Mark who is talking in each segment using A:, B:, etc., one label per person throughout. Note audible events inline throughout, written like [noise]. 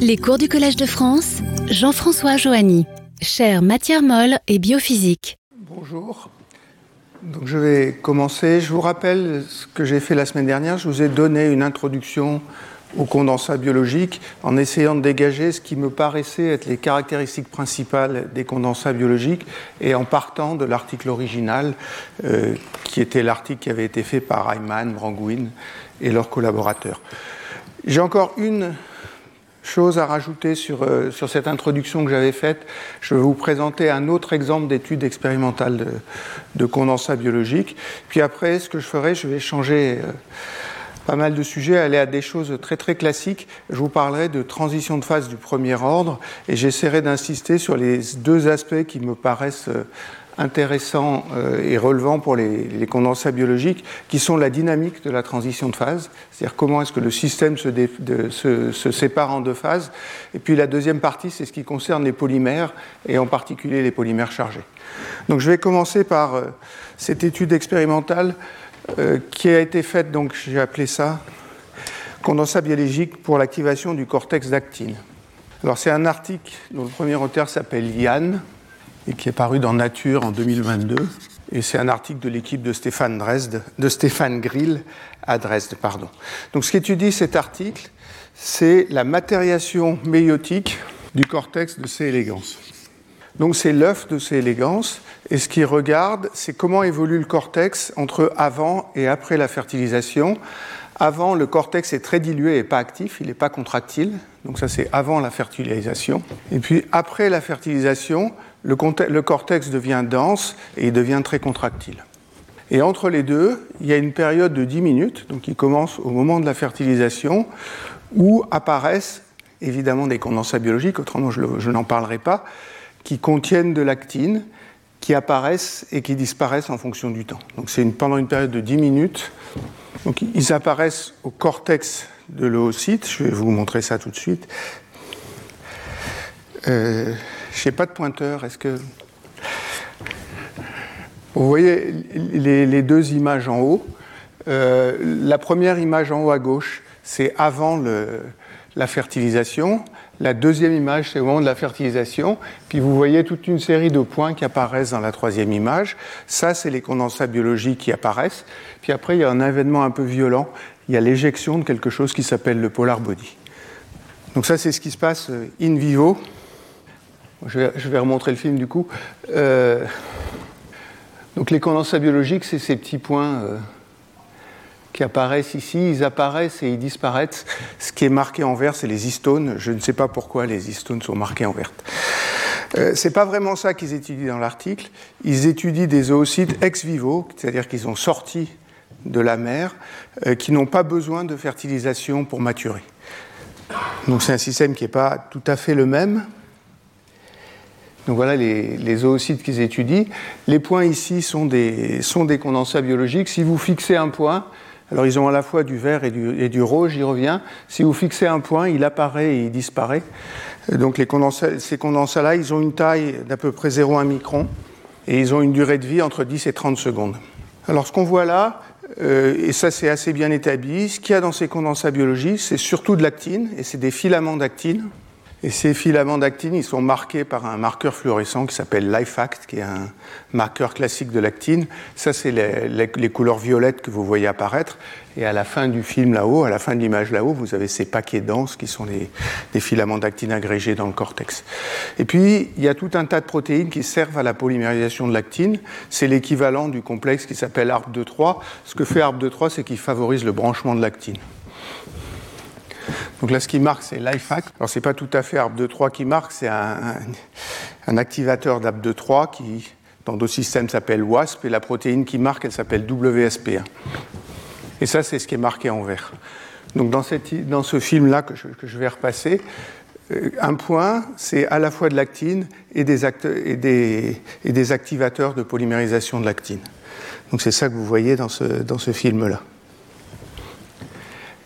A: Les cours du Collège de France, Jean-François Joanny, chaire matière molle et biophysique.
B: Bonjour. Je vais commencer. Je vous rappelle ce que j'ai fait la semaine dernière. Je vous ai donné une introduction au condensat biologique en essayant de dégager ce qui me paraissait être les caractéristiques principales des condensats biologiques et en partant de l'article original euh, qui était l'article qui avait été fait par Ayman, Brangouin et leurs collaborateurs. J'ai encore une chose à rajouter sur, euh, sur cette introduction que j'avais faite. Je vais vous présenter un autre exemple d'étude expérimentale de, de, condensat biologique. Puis après, ce que je ferai, je vais changer euh, pas mal de sujets, aller à des choses très très classiques. Je vous parlerai de transition de phase du premier ordre et j'essaierai d'insister sur les deux aspects qui me paraissent euh, intéressants euh, et relevants pour les, condensats biologiques, qui sont la dynamique de la transition de phase, c'est-à-dire comment est-ce que le système se, sépare en deux phases. Et puis la deuxième partie, c'est ce qui concerne les polymères, et en particulier les polymères chargés. Donc je vais commencer par euh, cette étude expérimentale euh, qui a été faite, donc j'ai appelé ça condensat biologique pour l'activation du cortex d'actine. Alors c'est un article dont le premier auteur s'appelle Yann et qui est paru dans Nature en 2022. Et c'est un article de l'équipe de Stéphane, Dresde, Grill à Dresde. Pardon. Donc ce qu'étudie cet article, c'est la matériation méiotique du cortex de C. elegans. Donc c'est l'œuf de C. elegans, et ce qu'il regarde, c'est comment évolue le cortex entre avant et après la fertilisation. Avant, le cortex est très dilué et pas actif, il n'est pas contractile, donc ça c'est avant la fertilisation. Et puis après la fertilisation, le, cortex devient dense et il devient très contractile. Et entre les deux, il y a une période de 10 minutes, donc qui commence au moment de la fertilisation, où apparaissent évidemment des condensats biologiques, autrement je, n'en parlerai pas, qui contiennent de l'actine, qui apparaissent et qui disparaissent en fonction du temps. Donc c'est pendant une période de 10 minutes. Ils apparaissent au cortex de l'oocyte. Je vais vous montrer ça tout de suite. Euh, je n'ai pas de pointeur. Est-ce que vous voyez les, deux images en haut euh, La première image en haut à gauche, c'est avant la fertilisation. La deuxième image, c'est au moment de la fertilisation. Puis vous voyez toute une série de points qui apparaissent dans la troisième image. Ça, c'est les condensats biologiques qui apparaissent. Puis après, il y a un événement un peu violent. Il y a l'éjection de quelque chose qui s'appelle le polar body. Donc ça, c'est ce qui se passe in vivo. Je vais, remontrer le film du coup. Euh, donc les condensats biologiques, c'est ces petits points. Euh, qui apparaissent ici, ils apparaissent et ils disparaissent. Ce qui est marqué en vert, c'est les histones. Je ne sais pas pourquoi les histones sont marquées en vert. Euh, c'est pas vraiment ça qu'ils étudient dans l'article. Ils étudient des oocytes ex vivo, c'est-à-dire qu'ils ont sorti de la mer, euh, qui n'ont pas besoin de fertilisation pour maturer. Donc c'est un système qui n'est pas tout à fait le même. Donc voilà les, les oocytes qu'ils étudient. Les points ici sont des, sont des condensats biologiques. Si vous fixez un point, alors ils ont à la fois du vert et du, et du rouge, j'y reviens. Si vous fixez un point, il apparaît et il disparaît. Donc les ces condensats-là, ils ont une taille d'à peu près 0,1 micron et ils ont une durée de vie entre 10 et 30 secondes. Alors ce qu'on voit là, euh, et ça c'est assez bien établi, ce qu'il y a dans ces condensats biologiques, c'est surtout de l'actine, et c'est des filaments d'actine. Et ces filaments d'actine, ils sont marqués par un marqueur fluorescent qui s'appelle LifeAct, qui est un marqueur classique de l'actine. Ça, c'est les, couleurs violettes que vous voyez apparaître. Et à la fin du film là-haut, à la fin de l'image là-haut, vous avez ces paquets denses qui sont les, les filaments d'actine agrégés dans le cortex. Et puis, il y a tout un tas de protéines qui servent à la polymérisation de l'actine. C'est l'équivalent du complexe qui s'appelle ARP2-3. Ce que fait ARP2-3, c'est qu'il favorise le branchement de l'actine. Donc là, ce qui marque, c'est l'IFAC. Alors, ce n'est pas tout à fait ARP2-3 qui marque, c'est un, activateur d'ARP2-3 qui, dans d'autres systèmes, s'appelle WASP, et la protéine qui marque, elle s'appelle WSP1. Et ça, c'est ce qui est marqué en vert. Donc, dans, ce film-là que, je, vais repasser, euh, un point, c'est à la fois de l'actine et des, activateurs de polymérisation de l'actine. Donc, c'est ça que vous voyez dans ce film-là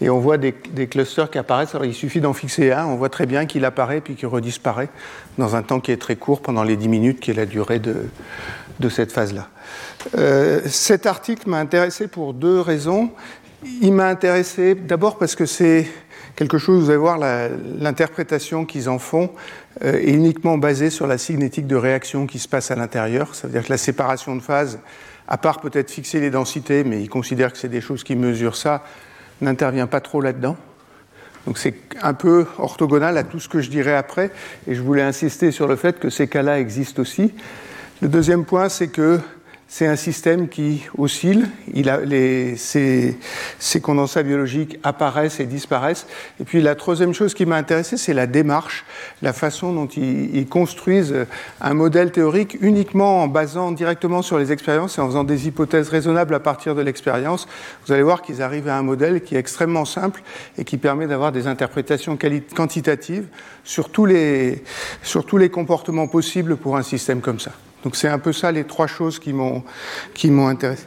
B: et on voit des, clusters qui apparaissent. Alors il suffit d'en fixer un, on voit très bien qu'il apparaît puis qu'il redisparaît dans un temps qui est très court, pendant les 10 minutes qui est la durée de, cette phase-là. Euh, cet article m'a intéressé pour deux raisons. Il m'a intéressé d'abord parce que c'est quelque chose, vous allez voir, l'interprétation qu'ils en font euh, est uniquement basée sur la signétique de réaction qui se passe à l'intérieur. Ça veut dire que la séparation de phase, à part peut-être fixer les densités, mais ils considèrent que c'est des choses qui mesurent ça, n'intervient pas trop là-dedans. Donc c'est un peu orthogonal à tout ce que je dirais après, et je voulais insister sur le fait que ces cas-là existent aussi. Le deuxième point, c'est que c'est un système qui oscille. Il a les, ces, condensats biologiques apparaissent et disparaissent. Et puis la troisième chose qui m'a intéressé, c'est la démarche, la façon dont ils, construisent un modèle théorique uniquement en basant directement sur les expériences et en faisant des hypothèses raisonnables à partir de l'expérience. Vous allez voir qu'ils arrivent à un modèle qui est extrêmement simple et qui permet d'avoir des interprétations quantitatives sur tous les comportements possibles pour un système comme ça. Donc c'est un peu ça les trois choses qui m'ont qui m'ont intéressé.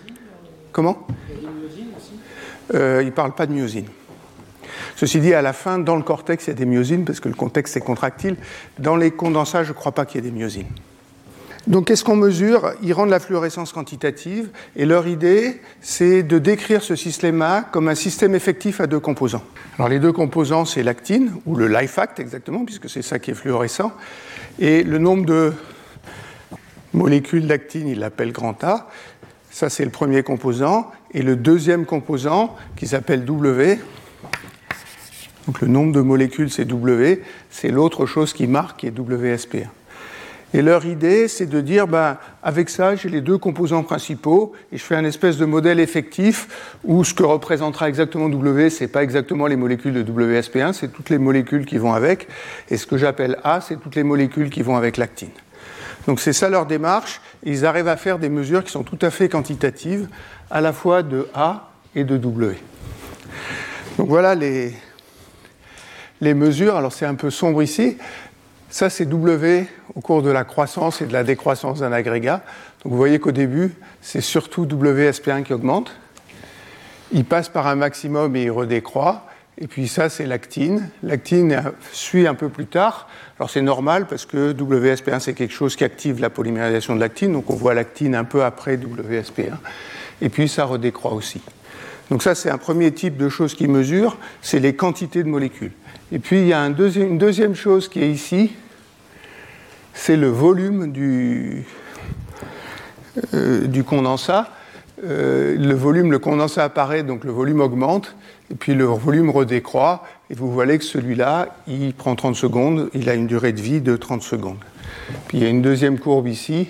B: Comment? Euh, Il ne parle pas de myosine. Ceci dit, à la fin, dans le cortex, il y a des myosines, parce que le contexte est contractile. Dans les condensats, je ne crois pas qu'il y ait des myosines. Donc, qu'est-ce qu'on mesure? Ils rendent la fluorescence quantitative, et leur idée, c'est de décrire ce système-là comme un système effectif à deux composants. Alors, les deux composants, c'est l'actine, ou le life act exactement, puisque c'est ça qui est fluorescent, et le nombre de molécule d'actine, il l'appelle grand A. Ça, c'est le premier composant. Et le deuxième composant, qui s'appelle W, donc le nombre de molécules, c'est W, c'est l'autre chose qui marque, qui est WSP1. Et leur idée, c'est de dire, ben, avec ça, j'ai les deux composants principaux, et je fais un espèce de modèle effectif où ce que représentera exactement W, c'est pas exactement les molécules de WSP1, c'est toutes les molécules qui vont avec, et ce que j'appelle A, c'est toutes les molécules qui vont avec l'actine. Donc c'est ça leur démarche. Ils arrivent à faire des mesures qui sont tout à fait quantitatives, à la fois de A et de W. Donc voilà les, les mesures. Alors c'est un peu sombre ici. Ça c'est W au cours de la croissance et de la décroissance d'un agrégat. Donc vous voyez qu'au début, c'est surtout WSP1 qui augmente. Il passe par un maximum et il redécroît. Et puis ça, c'est l'actine. L'actine suit un peu plus tard. Alors c'est normal parce que WSP1, c'est quelque chose qui active la polymérisation de l'actine. Donc on voit l'actine un peu après WSP1. Et puis ça redécroît aussi. Donc ça, c'est un premier type de choses qui mesure, c'est les quantités de molécules. Et puis il y a un une deuxième chose qui est ici, c'est le volume du, euh, du condensat. Euh, le volume, le condensat apparaît, donc le volume augmente, et puis le volume redécroît, et vous voyez que celui-là, il prend 30 secondes, il a une durée de vie de 30 secondes. Puis il y a une deuxième courbe ici,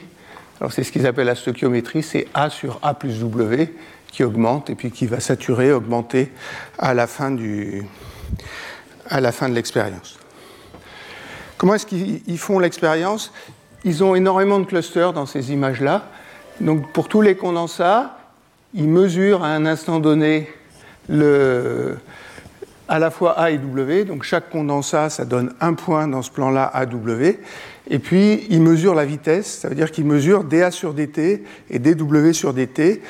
B: alors c'est ce qu'ils appellent la stoichiométrie, c'est A sur A plus W qui augmente, et puis qui va saturer, augmenter à la fin, du, à la fin de l'expérience. Comment est-ce qu'ils font l'expérience? Ils ont énormément de clusters dans ces images-là. Donc pour tous les condensats, ils mesurent à un instant donné le, à la fois A et W. Donc chaque condensat, ça donne un point dans ce plan-là AW. Et puis, ils mesurent la vitesse, ça veut dire qu'ils mesurent dA sur dt et dW sur dt.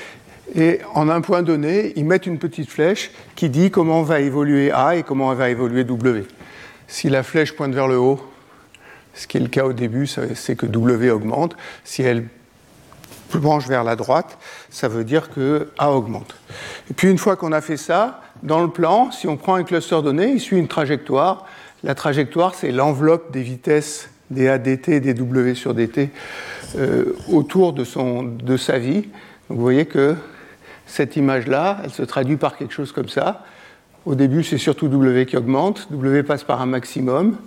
B: Et en un point donné, ils mettent une petite flèche qui dit comment va évoluer A et comment va évoluer W. Si la flèche pointe vers le haut, ce qui est le cas au début, c'est que W augmente. Si elle branche vers la droite, ça veut dire que A augmente. Et puis une fois qu'on a fait ça, dans le plan, si on prend un cluster donné, il suit une trajectoire. La trajectoire, c'est l'enveloppe des vitesses des ADT et des W sur DT euh, autour de, sa vie. Vous voyez que cette image-là, elle se traduit par quelque chose comme ça. Au début, c'est surtout W qui augmente. W passe par un maximum.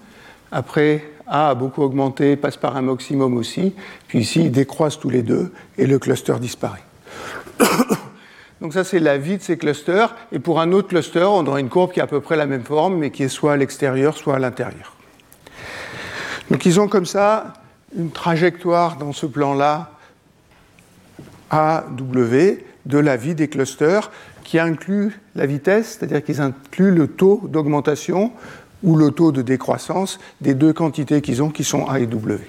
B: Après, A a beaucoup augmenté, passe par un maximum aussi. Puis ici, ils décroissent tous les deux et le cluster disparaît. [coughs] Donc ça, c'est la vie de ces clusters. Et pour un autre cluster, on aura une courbe qui a à peu près la même forme, mais qui est soit à l'extérieur, soit à l'intérieur. Donc ils ont comme ça une trajectoire dans ce plan-là AW de la vie des clusters qui inclut la vitesse, c'est-à-dire qu'ils incluent le taux d'augmentation ou le taux de décroissance des deux quantités qu'ils ont qui sont A et W.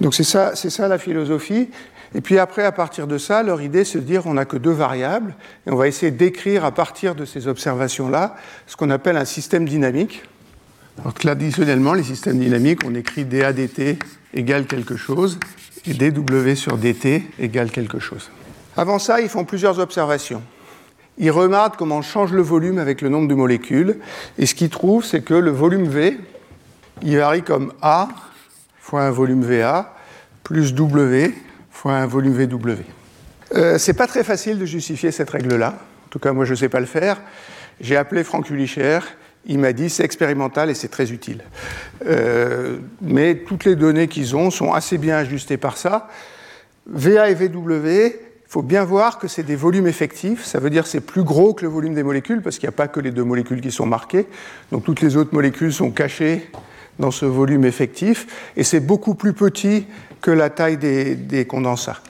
B: Donc c'est ça, c'est ça la philosophie. Et puis après, à partir de ça, leur idée, c'est de dire on n'a que deux variables, et on va essayer d'écrire à partir de ces observations-là ce qu'on appelle un système dynamique. Alors traditionnellement, les systèmes dynamiques, on écrit dAdt égale quelque chose, et dW sur dt égale quelque chose. Avant ça, ils font plusieurs observations. Il remarque comment on change le volume avec le nombre de molécules. Et ce qu'il trouve, c'est que le volume V, il varie comme A fois un volume VA plus W fois un volume VW. Euh, c'est pas très facile de justifier cette règle-là. En tout cas, moi, je ne sais pas le faire. J'ai appelé Franck Ulicher. Il m'a dit c'est expérimental et c'est très utile. Euh, mais toutes les données qu'ils ont sont assez bien ajustées par ça. VA et VW, il faut bien voir que c'est des volumes effectifs. Ça veut dire c'est plus gros que le volume des molécules parce qu'il n'y a pas que les deux molécules qui sont marquées. Donc toutes les autres molécules sont cachées dans ce volume effectif et c'est beaucoup plus petit que la taille des, des condensats.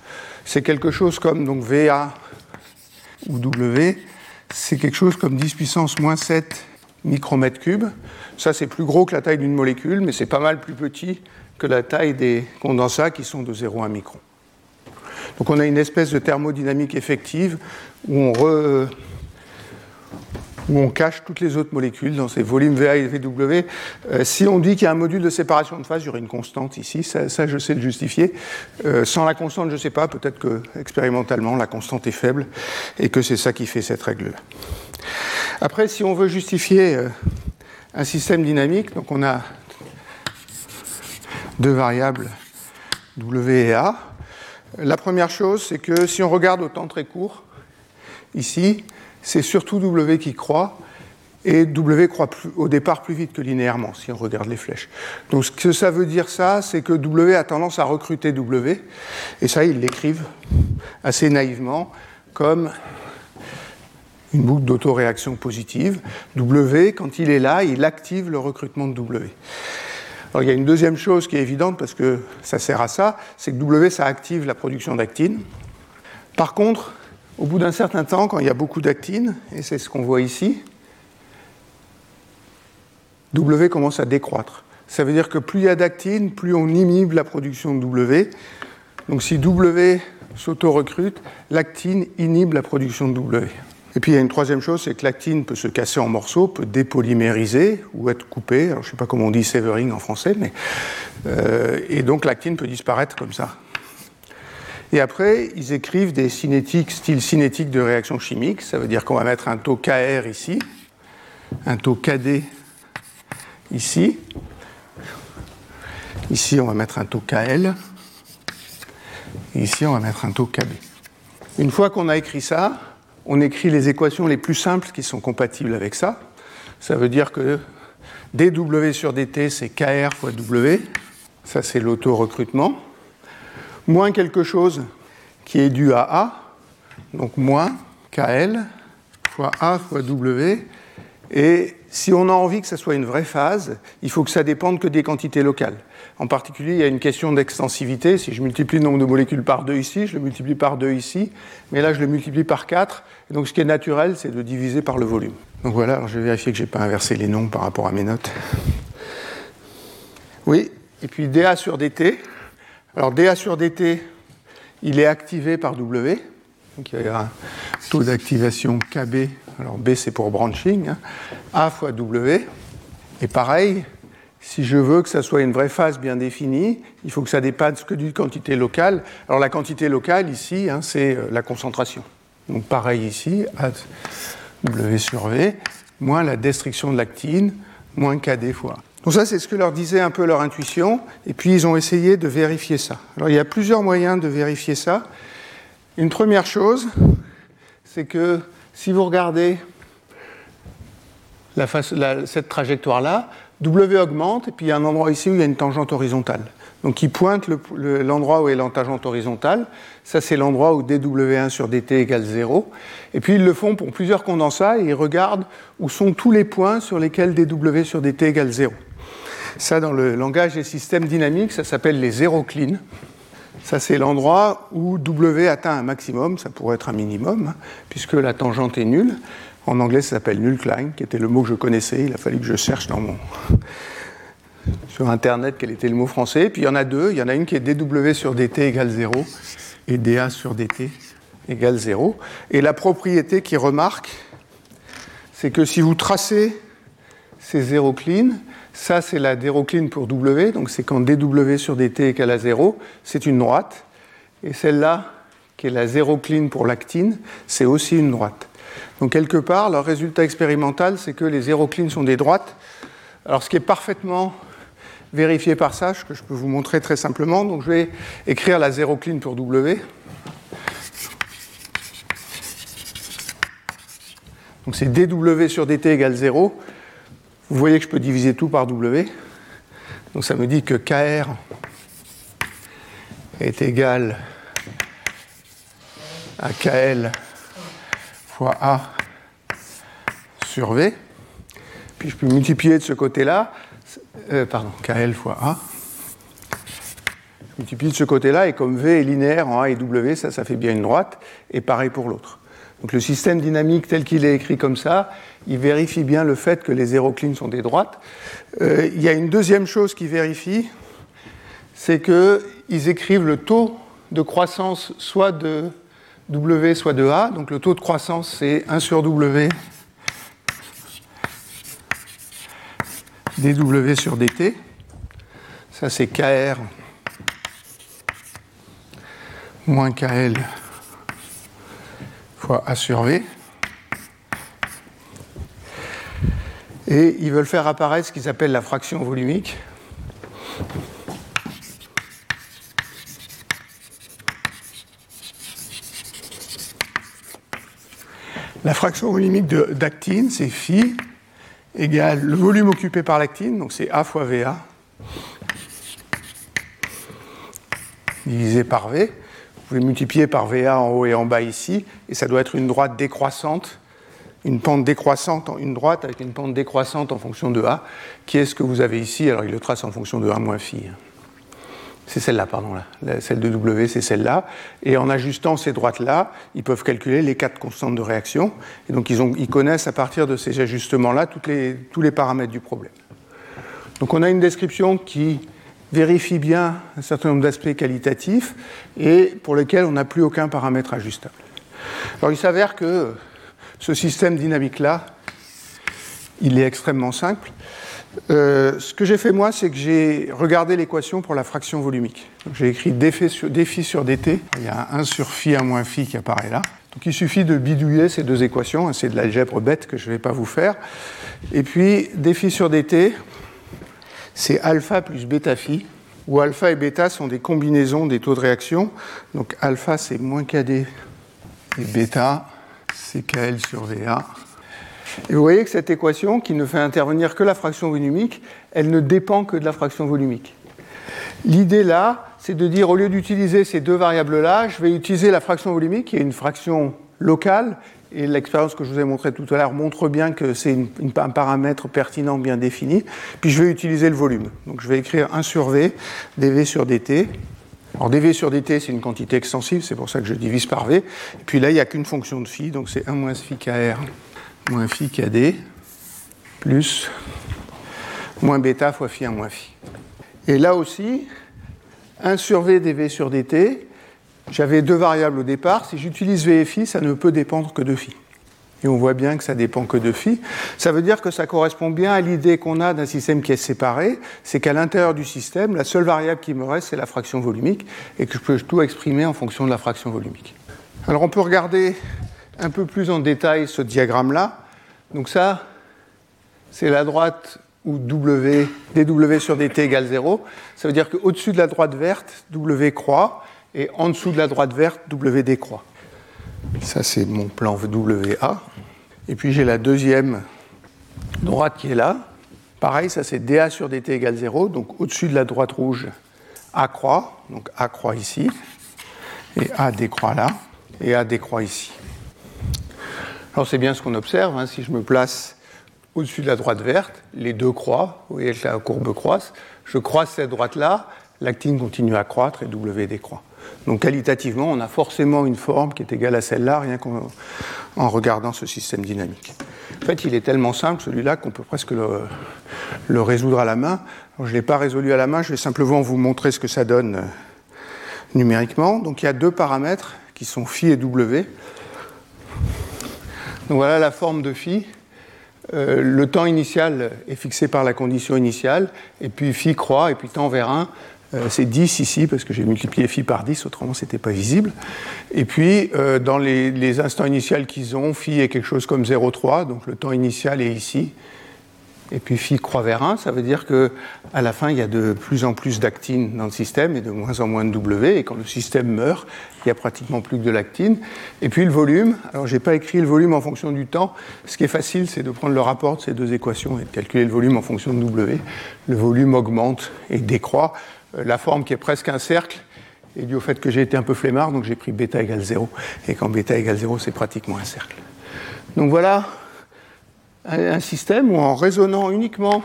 B: C'est quelque chose comme donc VA ou W, c'est quelque chose comme 10 puissance moins 7 micromètres cubes. Ça, c'est plus gros que la taille d'une molécule, mais c'est pas mal plus petit que la taille des condensats qui sont de 0,1 micron. Donc on a une espèce de thermodynamique effective où on, cache toutes les autres molécules dans ces volumes VA et VW. Euh, si on dit qu'il y a un module de séparation de phase, il y aurait une constante ici, ça, je sais le justifier. Euh, sans la constante, je ne sais pas, peut-être que expérimentalement la constante est faible et que c'est ça qui fait cette règle-là. Après, si on veut justifier euh, un système dynamique, donc on a deux variables W et A. La première chose, c'est que si on regarde au temps très court, ici, c'est surtout W qui croît, et W croît au départ plus vite que linéairement, si on regarde les flèches. Donc ce que ça veut dire ça, c'est que W a tendance à recruter W, et ça, ils l'écrivent assez naïvement comme une boucle d'autoréaction positive. W, quand il est là, il active le recrutement de W. Alors il y a une deuxième chose qui est évidente parce que ça sert à ça, c'est que W, ça active la production d'actine. Par contre, au bout d'un certain temps, quand il y a beaucoup d'actine, et c'est ce qu'on voit ici, W commence à décroître. Ça veut dire que plus il y a d'actine, plus on inhibe la production de W. Donc si W s'auto-recrute, l'actine inhibe la production de W. Et puis il y a une troisième chose, c'est que l'actine peut se casser en morceaux, peut dépolymériser ou être coupée. Alors je ne sais pas comment on dit severing en français, mais euh, et donc l'actine peut disparaître comme ça. Et après, ils écrivent des cinétiques, style cinétique de réaction chimique. Ça veut dire qu'on va mettre un taux Kr ici, un taux Kd ici. Ici, on va mettre un taux Kl. ici, on va mettre un taux Kb. Une fois qu'on a écrit ça, on écrit les équations les plus simples qui sont compatibles avec ça. Ça veut dire que dW sur dt, c'est Kr fois W. Ça, c'est l'auto-recrutement. Moins quelque chose qui est dû à A, donc moins KL fois A fois W. Et si on a envie que ça soit une vraie phase, il faut que ça dépende que des quantités locales. En particulier, il y a une question d'extensivité. Si je multiplie le nombre de molécules par 2 ici, je le multiplie par 2 ici, mais là je le multiplie par 4. Et donc ce qui est naturel, c'est de diviser par le volume. Donc voilà, je vais vérifier que je n'ai pas inversé les nombres par rapport à mes notes. Oui, et puis dA sur dt. Alors dA sur dt, il est activé par W. Donc il y a un taux d'activation KB. Alors B c'est pour branching. Hein. A fois W. Et pareil, si je veux que ça soit une vraie phase bien définie, il faut que ça dépasse que d'une quantité locale. Alors la quantité locale ici, hein, c'est euh, la concentration. Donc pareil ici, W sur V, moins la destruction de l'actine, moins KD fois. Donc ça, c'est ce que leur disait un peu leur intuition, et puis ils ont essayé de vérifier ça. Alors il y a plusieurs moyens de vérifier ça. Une première chose, c'est que si vous regardez cette trajectoire-là, W augmente, et puis il y a un endroit ici où il y a une tangente horizontale. Donc il pointe l'endroit où est la tangente horizontale. Ça, c'est l'endroit où dW1 sur dt égale 0. Et puis ils le font pour plusieurs condensats et ils regardent où sont tous les points sur lesquels dW sur dt égale 0. Ça, dans le langage des systèmes dynamiques, ça s'appelle les clean. Ça, c'est l'endroit où W atteint un maximum, ça pourrait être un minimum, hein, puisque la tangente est nulle. En anglais, ça s'appelle nullklein, qui était le mot que je connaissais. Il a fallu que je cherche dans mon... [laughs] sur Internet quel était le mot français. Puis il y en a deux. Il y en a une qui est dW sur dt égale 0 et dA sur dt égale 0. Et la propriété qui remarque, c'est que si vous tracez ces zéro clean, ça c'est la dérocline pour W, donc c'est quand dW sur dt égale à 0, c'est une droite. Et celle-là, qui est la zéro clean pour l'actine, c'est aussi une droite. Donc quelque part, leur résultat expérimental, c'est que les zéroclines sont des droites. Alors ce qui est parfaitement vérifié par ça, que je peux vous montrer très simplement. Donc je vais écrire la zérocline pour W. Donc c'est dw sur dt égale 0. Vous voyez que je peux diviser tout par w. Donc ça me dit que kr est égal à kl fois a sur v. Puis je peux multiplier de ce côté-là, euh, pardon, kl fois a. Je multiplie de ce côté-là, et comme v est linéaire en a et w, ça, ça fait bien une droite, et pareil pour l'autre. Donc le système dynamique tel qu'il est écrit comme ça, il vérifie bien le fait que les zéroclines sont des droites. Euh, il y a une deuxième chose qui vérifie, c'est qu'ils écrivent le taux de croissance soit de W, soit de A. Donc le taux de croissance, c'est 1 sur W dW sur dt. Ça, c'est KR moins KL fois A sur V. Et ils veulent faire apparaître ce qu'ils appellent la fraction volumique. La fraction volumique d'actine, c'est phi égale le volume occupé par l'actine, donc c'est A fois VA, divisé par V. Vous pouvez multiplier par VA en haut et en bas ici, et ça doit être une droite décroissante, une pente décroissante, une droite avec une pente décroissante en fonction de A, qui est ce que vous avez ici. Alors il le trace en fonction de A moins phi. C'est celle-là, pardon. Celle de W, c'est celle-là. Et en ajustant ces droites-là, ils peuvent calculer les quatre constantes de réaction. Et donc, ils, ont, ils connaissent à partir de ces ajustements-là tous les paramètres du problème. Donc, on a une description qui vérifie bien un certain nombre d'aspects qualitatifs et pour lesquels on n'a plus aucun paramètre ajustable. Alors, il s'avère que ce système dynamique-là, il est extrêmement simple. Euh, ce que j'ai fait moi, c'est que j'ai regardé l'équation pour la fraction volumique. J'ai écrit dφ sur, sur dt. Il y a 1 sur phi, 1 moins phi qui apparaît là. Donc il suffit de bidouiller ces deux équations. C'est de l'algèbre bête que je ne vais pas vous faire. Et puis dφ sur dt, c'est alpha plus bêta phi, où alpha et bêta sont des combinaisons des taux de réaction. Donc alpha c'est moins kd et bêta c'est kl sur va. Et vous voyez que cette équation, qui ne fait intervenir que la fraction volumique, elle ne dépend que de la fraction volumique. L'idée là, c'est de dire, au lieu d'utiliser ces deux variables-là, je vais utiliser la fraction volumique, qui est une fraction locale, et l'expérience que je vous ai montrée tout à l'heure montre bien que c'est un paramètre pertinent bien défini. Puis je vais utiliser le volume. Donc je vais écrire 1 sur V, dV sur dt. Alors dV sur dt, c'est une quantité extensive, c'est pour ça que je divise par V. Et puis là, il n'y a qu'une fonction de phi, donc c'est 1 moins phi kr moins phi kd plus moins bêta fois phi 1 moins phi. Et là aussi, 1 sur v dv sur dt, j'avais deux variables au départ. Si j'utilise v et phi, ça ne peut dépendre que de phi. Et on voit bien que ça dépend que de phi. Ça veut dire que ça correspond bien à l'idée qu'on a d'un système qui est séparé, c'est qu'à l'intérieur du système, la seule variable qui me reste, c'est la fraction volumique, et que je peux tout exprimer en fonction de la fraction volumique. Alors on peut regarder un peu plus en détail ce diagramme-là. Donc ça, c'est la droite où w, dw sur dt égale 0. Ça veut dire qu'au-dessus de la droite verte, w croît, et en dessous de la droite verte, w décroît. Ça, c'est mon plan WA. Et puis j'ai la deuxième droite qui est là. Pareil, ça c'est dA sur dt égale 0. Donc au-dessus de la droite rouge, A croît. Donc A croît ici. Et A décroît là. Et A décroît ici. Alors c'est bien ce qu'on observe. Hein. Si je me place au-dessus de la droite verte, les deux croient. Vous voyez que la courbe croisse. Je croise cette droite-là, l'actine continue à croître et W décroît. Donc qualitativement, on a forcément une forme qui est égale à celle-là, rien qu'en regardant ce système dynamique. En fait, il est tellement simple celui-là qu'on peut presque le, résoudre à la main. je ne l'ai pas résolu à la main, je vais simplement vous montrer ce que ça donne euh, numériquement. Donc il y a deux paramètres qui sont phi et W. Donc voilà la forme de phi. Euh, le temps initial est fixé par la condition initiale, et puis phi croît, et puis tend vers 1, Euh, c'est 10 ici, parce que j'ai multiplié phi par 10, autrement ce n'était pas visible. Et puis, euh, dans les, instants initiaux qu'ils ont, phi est quelque chose comme 0,3, donc le temps initial est ici et puis phi croît vers 1, ça veut dire qu'à la fin, il y a de plus en plus d'actine dans le système et de moins en moins de W, et quand le système meurt, il n'y a pratiquement plus que de l'actine. Et puis le volume, alors je n'ai pas écrit le volume en fonction du temps, ce qui est facile, c'est de prendre le rapport de ces deux équations et de calculer le volume en fonction de W. Le volume augmente et décroît. Euh, la forme qui est presque un cercle est due au fait que j'ai été un peu flemmard, donc j'ai pris bêta égale 0, et quand bêta égale 0, c'est pratiquement un cercle. Donc voilà un système où en raisonnant uniquement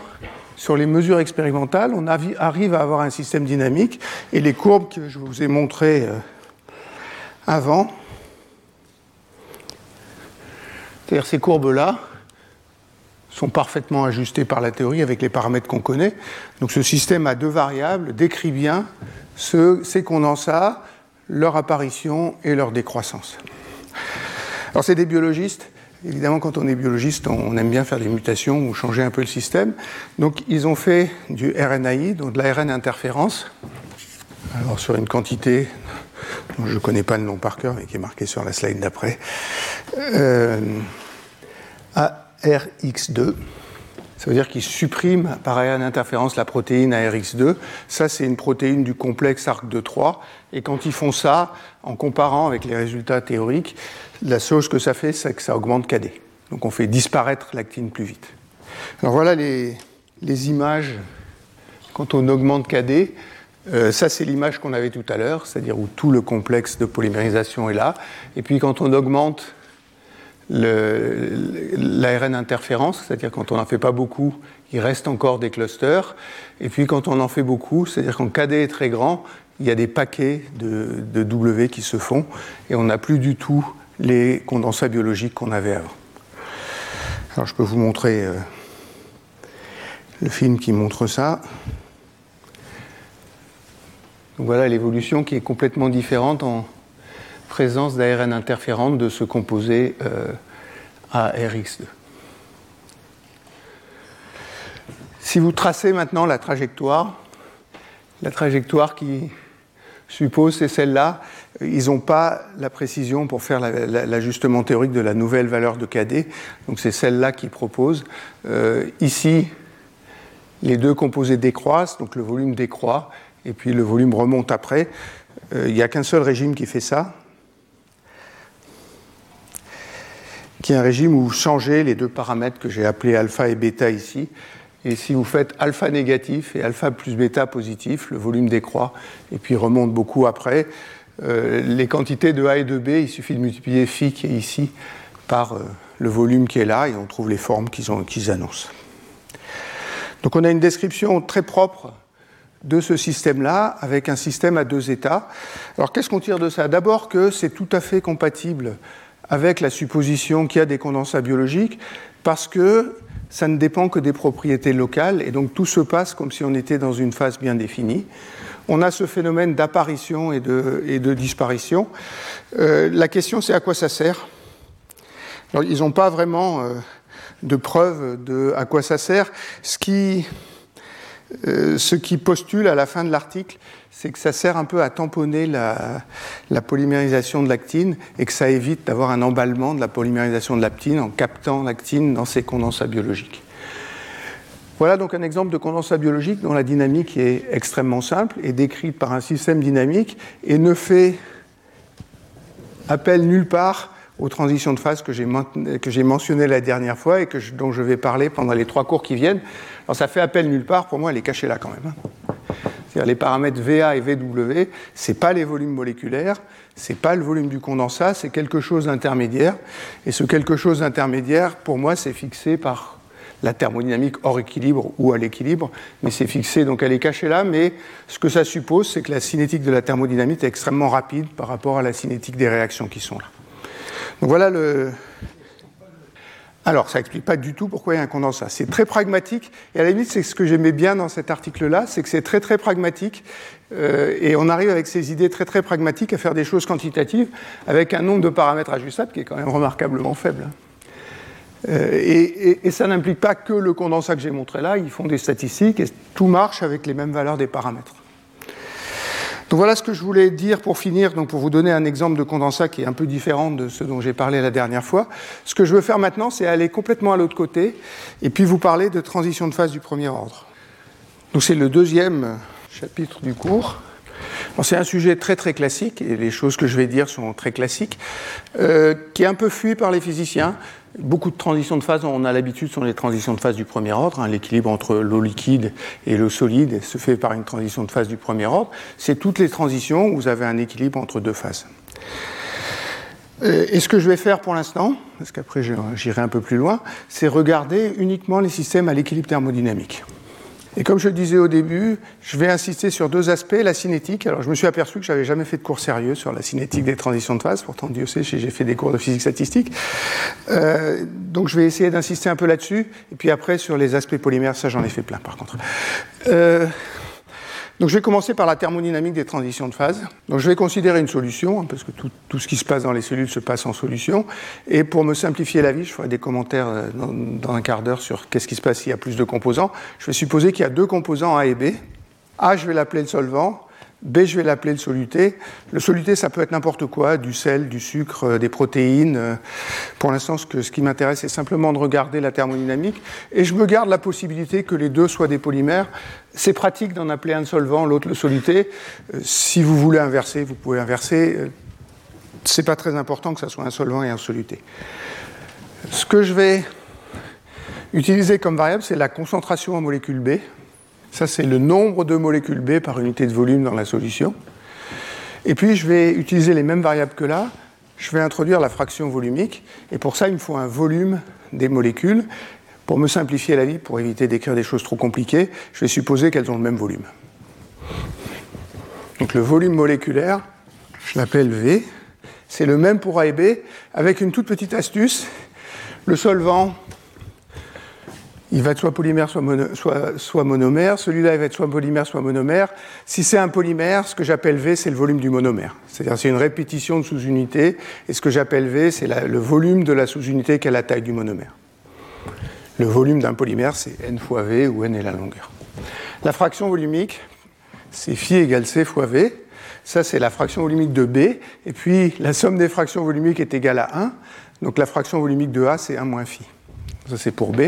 B: sur les mesures expérimentales, on arrive à avoir un système dynamique et les courbes que je vous ai montrées euh, avant, c'est-à-dire ces courbes-là, sont parfaitement ajustées par la théorie avec les paramètres qu'on connaît. Donc ce système à deux variables décrit bien ces condensats, leur apparition et leur décroissance. Alors c'est des biologistes Évidemment, quand on est biologiste, on aime bien faire des mutations ou changer un peu le système. Donc, ils ont fait du RNAi, donc de l'ARN interférence, alors sur une quantité dont je ne connais pas le nom par cœur, mais qui est marqué sur la slide d'après, euh, ARX2. Ça veut dire qu'ils suppriment par ARN interférence la protéine ARX2. Ça, c'est une protéine du complexe ARC 2 3. Et quand ils font ça, en comparant avec les résultats théoriques, la chose que ça fait, c'est que ça augmente KD. Donc on fait disparaître l'actine plus vite. Alors voilà les, images quand on augmente KD. Euh, ça, c'est l'image qu'on avait tout à l'heure, c'est-à-dire où tout le complexe de polymérisation est là. Et puis quand on augmente l'ARN interférence, c'est-à-dire quand on n'en fait pas beaucoup, il reste encore des clusters. Et puis quand on en fait beaucoup, c'est-à-dire quand KD est très grand, il y a des paquets de, W qui se font et on n'a plus du tout les condensats biologiques qu'on avait avant. Alors je peux vous montrer euh, le film qui montre ça. Donc voilà l'évolution qui est complètement différente en présence d'ARN interférente de ce composé euh, ARX2. Si vous tracez maintenant la trajectoire, la trajectoire qui suppose c'est celle-là, ils n'ont pas la précision pour faire l'ajustement théorique de la nouvelle valeur de KD. Donc c'est celle-là qu'ils proposent. Euh, ici, les deux composés décroissent, donc le volume décroît, et puis le volume remonte après. Euh, il n'y a qu'un seul régime qui fait ça, qui est un régime où vous changez les deux paramètres que j'ai appelés alpha et bêta ici. Et si vous faites alpha négatif et alpha plus bêta positif, le volume décroît et puis remonte beaucoup après. Euh, les quantités de A et de B, il suffit de multiplier phi qui est ici par euh, le volume qui est là et on trouve les formes qu'ils annoncent. Donc on a une description très propre de ce système-là avec un système à deux états. Alors qu'est-ce qu'on tire de ça? D'abord que c'est tout à fait compatible avec la supposition qu'il y a des condensats biologiques parce que ça ne dépend que des propriétés locales et donc tout se passe comme si on était dans une phase bien définie on a ce phénomène d'apparition et de, disparition. Euh, la question, c'est à quoi ça sert? Ils n'ont pas vraiment euh, de preuve de à quoi ça sert. Ce qui, euh, ce qui postule à la fin de l'article, c'est que ça sert un peu à tamponner la, polymérisation de l'actine et que ça évite d'avoir un emballement de la polymérisation de l'actine en captant l'actine dans ses condensats biologiques. Voilà donc un exemple de condensat biologique dont la dynamique est extrêmement simple et décrite par un système dynamique et ne fait appel nulle part aux transitions de phase que j'ai mentionnées la dernière fois et que dont je vais parler pendant les trois cours qui viennent. Alors ça fait appel nulle part, pour moi elle est cachée là quand même. Hein. C'est-à-dire les paramètres VA et VW, ce n'est pas les volumes moléculaires, ce n'est pas le volume du condensat, c'est quelque chose d'intermédiaire. Et ce quelque chose d'intermédiaire, pour moi, c'est fixé par la thermodynamique hors équilibre ou à l'équilibre, mais c'est fixé, donc elle est cachée là, mais ce que ça suppose, c'est que la cinétique de la thermodynamique est extrêmement rapide par rapport à la cinétique des réactions qui sont là. Donc voilà le... Alors, ça n'explique pas du tout pourquoi il y a un condensat. C'est très pragmatique, et à la limite, c'est ce que j'aimais bien dans cet article-là, c'est que c'est très très pragmatique, euh, et on arrive avec ces idées très très pragmatiques à faire des choses quantitatives avec un nombre de paramètres ajustables qui est quand même remarquablement faible. Euh, et, ça n'implique pas que le condensat que j'ai montré là, ils font des statistiques et tout marche avec les mêmes valeurs des paramètres. Donc voilà ce que je voulais dire pour finir, donc pour vous donner un exemple de condensat qui est un peu différent de ce dont j'ai parlé la dernière fois. Ce que je veux faire maintenant, c'est aller complètement à l'autre côté et puis vous parler de transition de phase du premier ordre. Donc c'est le deuxième chapitre du cours. c'est un sujet très très classique, et les choses que je vais dire sont très classiques, euh, qui est un peu fui par les physiciens. Beaucoup de transitions de phase, on a l'habitude, sont les transitions de phase du premier ordre. Hein. L'équilibre entre l'eau liquide et l'eau solide se fait par une transition de phase du premier ordre. C'est toutes les transitions où vous avez un équilibre entre deux phases. Euh, et ce que je vais faire pour l'instant, parce qu'après j'irai un peu plus loin, c'est regarder uniquement les systèmes à l'équilibre thermodynamique. Et comme je le disais au début, je vais insister sur deux aspects, la cinétique. Alors je me suis aperçu que j'avais jamais fait de cours sérieux sur la cinétique des transitions de phase, pourtant Dieu sait, j'ai fait des cours de physique statistique. Euh, donc je vais essayer d'insister un peu là-dessus, et puis après sur les aspects polymères, ça j'en ai fait plein par contre. Euh, donc je vais commencer par la thermodynamique des transitions de phase. Donc je vais considérer une solution, hein, parce que tout, ce qui se passe dans les cellules se passe en solution. Et pour me simplifier la vie, je ferai des commentaires euh, dans, dans un quart d'heure sur qu'est-ce qui se passe s'il y a plus de composants. Je vais supposer qu'il y a deux composants A et B. A, je vais l'appeler le solvant. B, je vais l'appeler le soluté. Le soluté, ça peut être n'importe quoi, du sel, du sucre, euh, des protéines. Euh, pour l'instant, ce, qui m'intéresse, c'est simplement de regarder la thermodynamique. Et je me garde la possibilité que les deux soient des polymères. C'est pratique d'en appeler un solvant, l'autre le soluté. Euh, si vous voulez inverser, vous pouvez inverser. C'est pas très important que ça soit un solvant et un soluté. Ce que je vais utiliser comme variable, c'est la concentration en molécule B. Ça, c'est le nombre de molécules B par unité de volume dans la solution. Et puis, je vais utiliser les mêmes variables que là. Je vais introduire la fraction volumique. Et pour ça, il me faut un volume des molécules. Pour me simplifier la vie, pour éviter d'écrire des choses trop compliquées, je vais supposer qu'elles ont le même volume. Donc le volume moléculaire, je l'appelle V. C'est le même pour A et B, avec une toute petite astuce. Le solvant, il va être soit polymère, soit, monomère. Celui-là, il va être soit polymère, soit monomère. Si c'est un polymère, ce que j'appelle V, c'est le volume du monomère. C'est-à-dire c'est une répétition de sous-unité, et ce que j'appelle V, c'est le volume de la sous-unité qui est la taille du monomère. Le volume d'un polymère, c'est N fois V, où N est la longueur. La fraction volumique, c'est phi égale C fois V. Ça, c'est la fraction volumique de B. Et puis, la somme des fractions volumiques est égale à 1. Donc, la fraction volumique de A, c'est 1 moins phi. Ça, c'est pour B.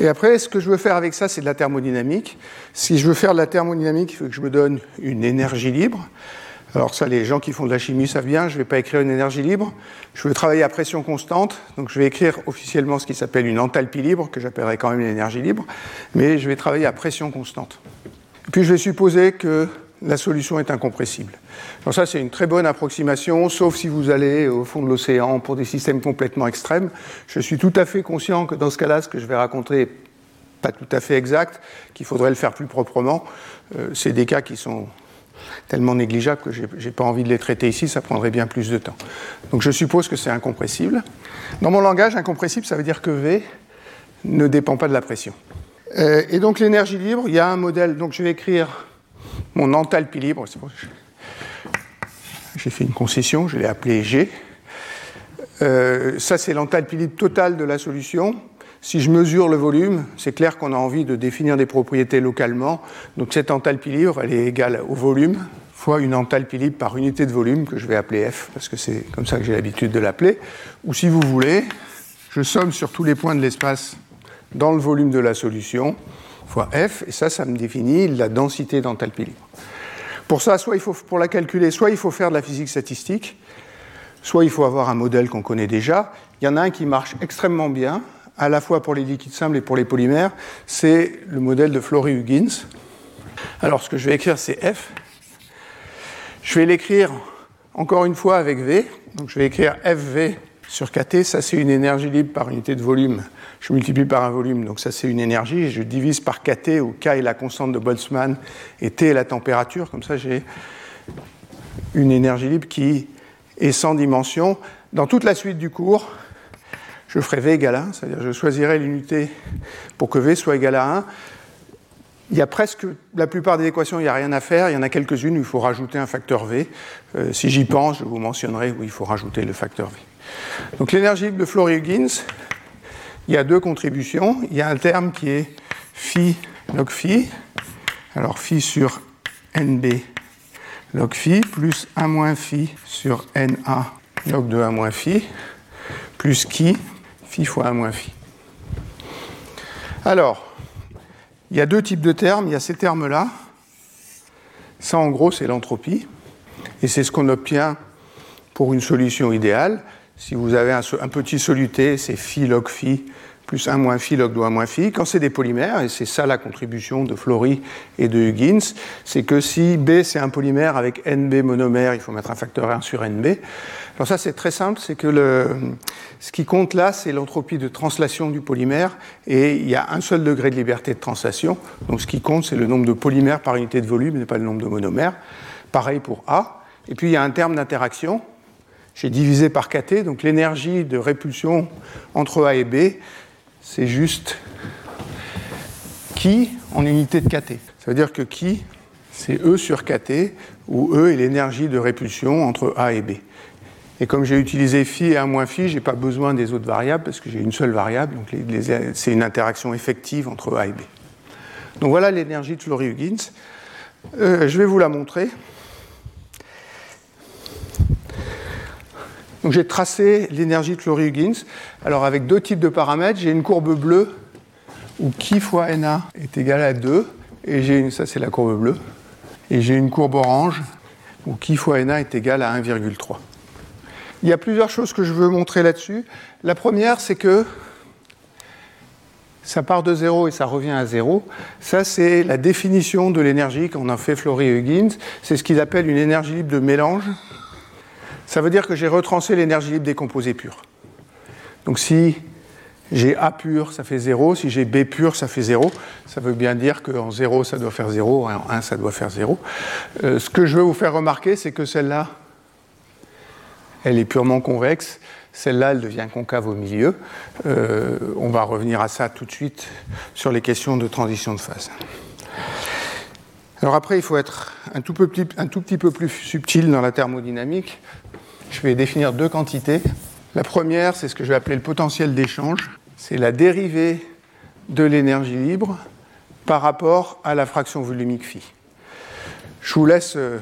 B: Et après, ce que je veux faire avec ça, c'est de la thermodynamique. Si je veux faire de la thermodynamique, il faut que je me donne une énergie libre. Alors ça, les gens qui font de la chimie savent bien, je ne vais pas écrire une énergie libre. Je veux travailler à pression constante, donc je vais écrire officiellement ce qui s'appelle une enthalpie libre, que j'appellerai quand même une énergie libre, mais je vais travailler à pression constante. Puis je vais supposer que la solution est incompressible. Alors ça, c'est une très bonne approximation, sauf si vous allez au fond de l'océan pour des systèmes complètement extrêmes. Je suis tout à fait conscient que dans ce cas-là, ce que je vais raconter n'est pas tout à fait exact, qu'il faudrait le faire plus proprement. Euh, c'est des cas qui sont tellement négligeables que je n'ai pas envie de les traiter ici, ça prendrait bien plus de temps. Donc je suppose que c'est incompressible. Dans mon langage, incompressible, ça veut dire que V ne dépend pas de la pression. Euh, et donc l'énergie libre, il y a un modèle, donc je vais écrire mon enthalpie libre, j'ai fait une concession, je l'ai appelé G. Euh, ça, c'est l'enthalpie libre totale de la solution. Si je mesure le volume, c'est clair qu'on a envie de définir des propriétés localement. Donc cette enthalpie libre, elle est égale au volume fois une enthalpie libre par unité de volume, que je vais appeler F, parce que c'est comme ça que j'ai l'habitude de l'appeler. Ou si vous voulez, je somme sur tous les points de l'espace dans le volume de la solution, fois F, et ça, ça me définit la densité d'enthalpie libre. Pour ça, soit il faut, pour la calculer, soit il faut faire de la physique statistique, soit il faut avoir un modèle qu'on connaît déjà. Il y en a un qui marche extrêmement bien, à la fois pour les liquides simples et pour les polymères, c'est le modèle de Flory-Huggins. Alors, ce que je vais écrire, c'est F. Je vais l'écrire encore une fois avec V. Donc, je vais écrire FV sur KT. Ça, c'est une énergie libre par unité de volume je multiplie par un volume, donc ça c'est une énergie, je divise par kT, où K est la constante de Boltzmann et T est la température, comme ça j'ai une énergie libre qui est sans dimension. Dans toute la suite du cours, je ferai V égale 1, c'est-à-dire je choisirai l'unité pour que V soit égal à 1. Il y a presque la plupart des équations, il n'y a rien à faire. Il y en a quelques-unes où il faut rajouter un facteur V. Euh, si j'y pense, je vous mentionnerai où il faut rajouter le facteur V. Donc l'énergie de Flory-Huggins, il y a deux contributions. Il y a un terme qui est phi log phi. Alors phi sur NB log phi plus 1 moins phi sur NA log de 1 moins phi plus qui phi fois 1 moins phi. Alors, il y a deux types de termes. Il y a ces termes-là. Ça, en gros, c'est l'entropie. Et c'est ce qu'on obtient pour une solution idéale. Si vous avez un, petit soluté, c'est phi log phi plus 1 moins phi log de 1 moins phi. Quand c'est des polymères, et c'est ça la contribution de Flory et de Huggins, c'est que si B c'est un polymère avec NB monomère, il faut mettre un facteur 1 sur NB. Alors ça c'est très simple, c'est que le, ce qui compte là c'est l'entropie de translation du polymère et il y a un seul degré de liberté de translation. Donc ce qui compte c'est le nombre de polymères par unité de volume et pas le nombre de monomères. Pareil pour A. Et puis il y a un terme d'interaction. J'ai divisé par KT, donc l'énergie de répulsion entre A et B, c'est juste qui en unité de kT. Ça veut dire que qui, c'est E sur kT, où E est l'énergie de répulsion entre A et B. Et comme j'ai utilisé phi et 1 moins phi, je n'ai pas besoin des autres variables parce que j'ai une seule variable, donc c'est une interaction effective entre A et B. Donc voilà l'énergie de Flory-Huggins. Euh, je vais vous la montrer. Donc j'ai tracé l'énergie de Flory-Huggins. Alors avec deux types de paramètres, j'ai une courbe bleue où qui fois Na est égal à 2, et j'ai une, ça c'est la courbe bleue, et j'ai une courbe orange où qui fois Na est égal à 1,3. Il y a plusieurs choses que je veux montrer là-dessus. La première, c'est que ça part de 0 et ça revient à 0. Ça, c'est la définition de l'énergie qu'on a fait Flory-Huggins. C'est ce qu'ils appellent une énergie libre de mélange. Ça veut dire que j'ai retrancé l'énergie libre des composés purs. Donc si j'ai A pur, ça fait 0. Si j'ai B pur, ça fait 0. Ça veut bien dire qu'en 0, ça doit faire 0. En 1, ça doit faire 0. Euh, ce que je veux vous faire remarquer, c'est que celle-là, elle est purement convexe. Celle-là, elle devient concave au milieu. Euh, on va revenir à ça tout de suite sur les questions de transition de phase. Alors après, il faut être un tout petit peu plus subtil dans la thermodynamique je vais définir deux quantités. La première, c'est ce que je vais appeler le potentiel d'échange. C'est la dérivée de l'énergie libre par rapport à la fraction volumique phi. Je vous laisse euh,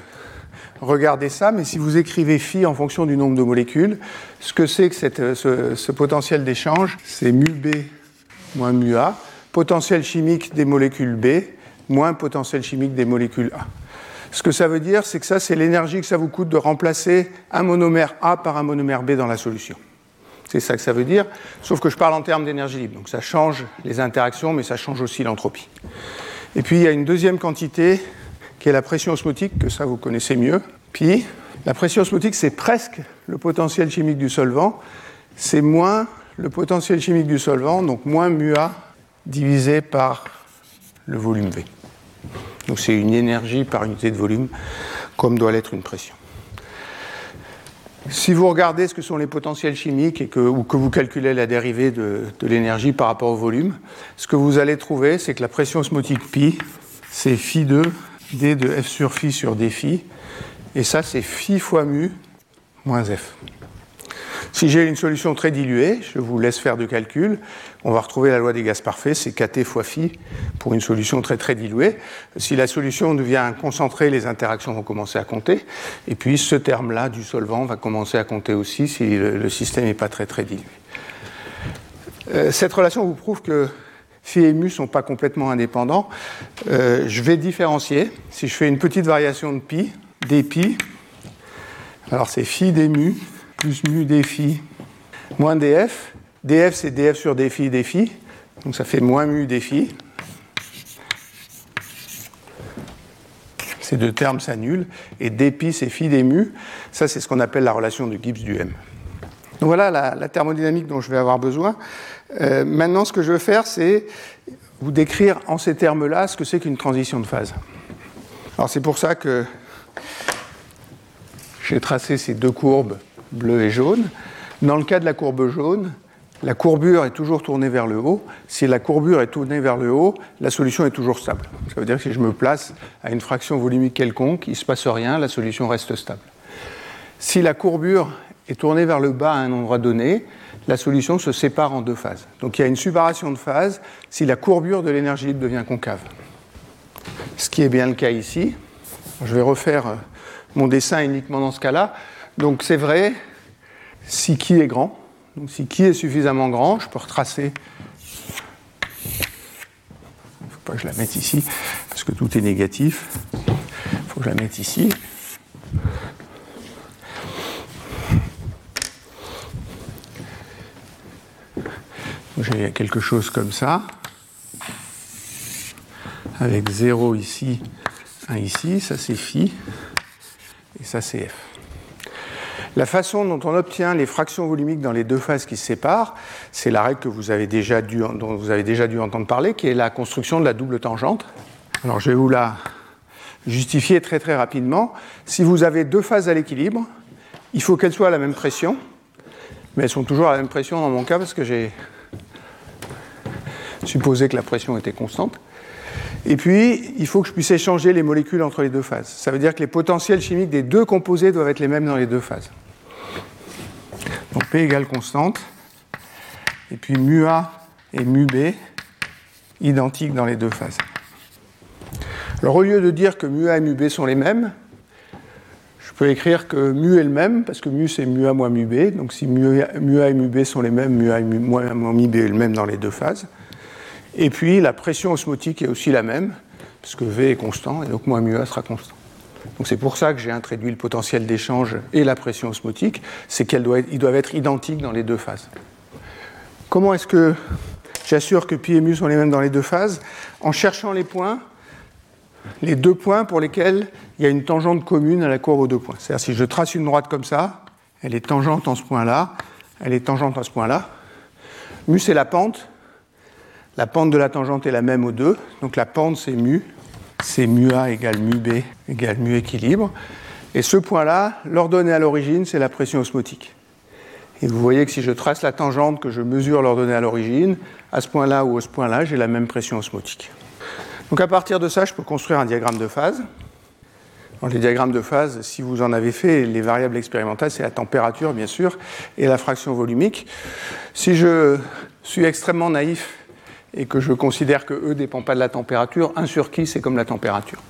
B: regarder ça, mais si vous écrivez phi en fonction du nombre de molécules, ce que c'est que euh, ce, ce, potentiel d'échange, c'est mu B moins mu A, potentiel chimique des molécules B moins potentiel chimique des molécules A. Ce que ça veut dire, c'est que ça, c'est l'énergie que ça vous coûte de remplacer un monomère A par un monomère B dans la solution. C'est ça que ça veut dire, sauf que je parle en termes d'énergie libre. Donc ça change les interactions, mais ça change aussi l'entropie. Et puis il y a une deuxième quantité qui est la pression osmotique, que ça vous connaissez mieux. Puis la pression osmotique, c'est presque le potentiel chimique du solvant. C'est moins le potentiel chimique du solvant, donc moins mu A divisé par le volume V. Donc c'est une énergie par unité de volume, comme doit l'être une pression. Si vous regardez ce que sont les potentiels chimiques et que, ou que vous calculez la dérivée de, l'énergie par rapport au volume, ce que vous allez trouver, c'est que la pression osmotique pi, c'est phi 2 d de f sur phi sur d phi, et ça c'est phi fois mu moins f. Si j'ai une solution très diluée, je vous laisse faire de calcul, on va retrouver la loi des gaz parfaits, c'est kT fois phi pour une solution très très diluée. Si la solution devient concentrée, les interactions vont commencer à compter. Et puis ce terme-là du solvant va commencer à compter aussi si le, système n'est pas très très dilué. Euh, cette relation vous prouve que phi et mu ne sont pas complètement indépendants. Euh, je vais différencier. Si je fais une petite variation de pi, pi, alors c'est phi des mu plus mu dphi moins df. df, c'est df sur dphi, dphi. Donc ça fait moins mu dphi. Ces deux termes s'annulent. Et dpi, c'est phi des mu. Ça, c'est ce qu'on appelle la relation de Gibbs du M. Donc voilà la, thermodynamique dont je vais avoir besoin. Euh, maintenant, ce que je veux faire, c'est vous décrire en ces termes-là ce que c'est qu'une transition de phase. Alors c'est pour ça que j'ai tracé ces deux courbes bleu et jaune. Dans le cas de la courbe jaune, la courbure est toujours tournée vers le haut. Si la courbure est tournée vers le haut, la solution est toujours stable. Ça veut dire que si je me place à une fraction volumique quelconque, il ne se passe rien, la solution reste stable. Si la courbure est tournée vers le bas à un endroit donné, la solution se sépare en deux phases. Donc il y a une séparation de phase si la courbure de l'énergie libre devient concave. Ce qui est bien le cas ici. Je vais refaire mon dessin uniquement dans ce cas-là. Donc c'est vrai, si qui est grand, donc si qui est suffisamment grand, je peux retracer. Il ne faut pas que je la mette ici, parce que tout est négatif. Il faut que je la mette ici. J'ai quelque chose comme ça, avec 0 ici, 1 ici, ça c'est phi, et ça c'est f. La façon dont on obtient les fractions volumiques dans les deux phases qui se séparent, c'est la règle dont vous avez déjà dû entendre parler, qui est la construction de la double tangente. Alors je vais vous la justifier très très rapidement. Si vous avez deux phases à l'équilibre, il faut qu'elles soient à la même pression, mais elles sont toujours à la même pression dans mon cas parce que j'ai supposer que la pression était constante. Et puis, il faut que je puisse échanger les molécules entre les deux phases. Ça veut dire que les potentiels chimiques des deux composés doivent être les mêmes dans les deux phases. Donc P égale constante. Et puis mu A et mu B identiques dans les deux phases. Alors au lieu de dire que mu A et mu B sont les mêmes, je peux écrire que mu est le même, parce que mu c'est mu A moins mu B. Donc si mu A, et mu B sont les mêmes, mu A et moins mu B est le même dans les deux phases. Et puis la pression osmotique est aussi la même, parce que V est constant, et donc moins mu A sera constant. Donc c'est pour ça que j'ai introduit le potentiel d'échange et la pression osmotique, c'est qu'ils doivent être identiques dans les deux phases. Comment est-ce que j'assure que pi et mu sont les mêmes dans les deux phases? En cherchant les points, les deux points pour lesquels il y a une tangente commune à la courbe aux deux points. C'est-à-dire si je trace une droite comme ça, elle est tangente en ce point-là, elle est tangente en ce point-là. Mu c'est la pente, la pente de la tangente est la même aux deux, donc la pente c'est mu, c'est mu A égale mu B égale mu équilibre. Et ce point-là, l'ordonnée à l'origine, c'est la pression osmotique. Et vous voyez que si je trace la tangente que je mesure l'ordonnée à l'origine, à ce point-là ou à ce point-là, j'ai la même pression osmotique. Donc à partir de ça, je peux construire un diagramme de phase. Dans les diagrammes de phase, si vous en avez fait, les variables expérimentales, c'est la température, bien sûr, et la fraction volumique. Si je suis extrêmement naïf et que je considère que E ne dépend pas de la température, 1 sur qui c'est comme la température.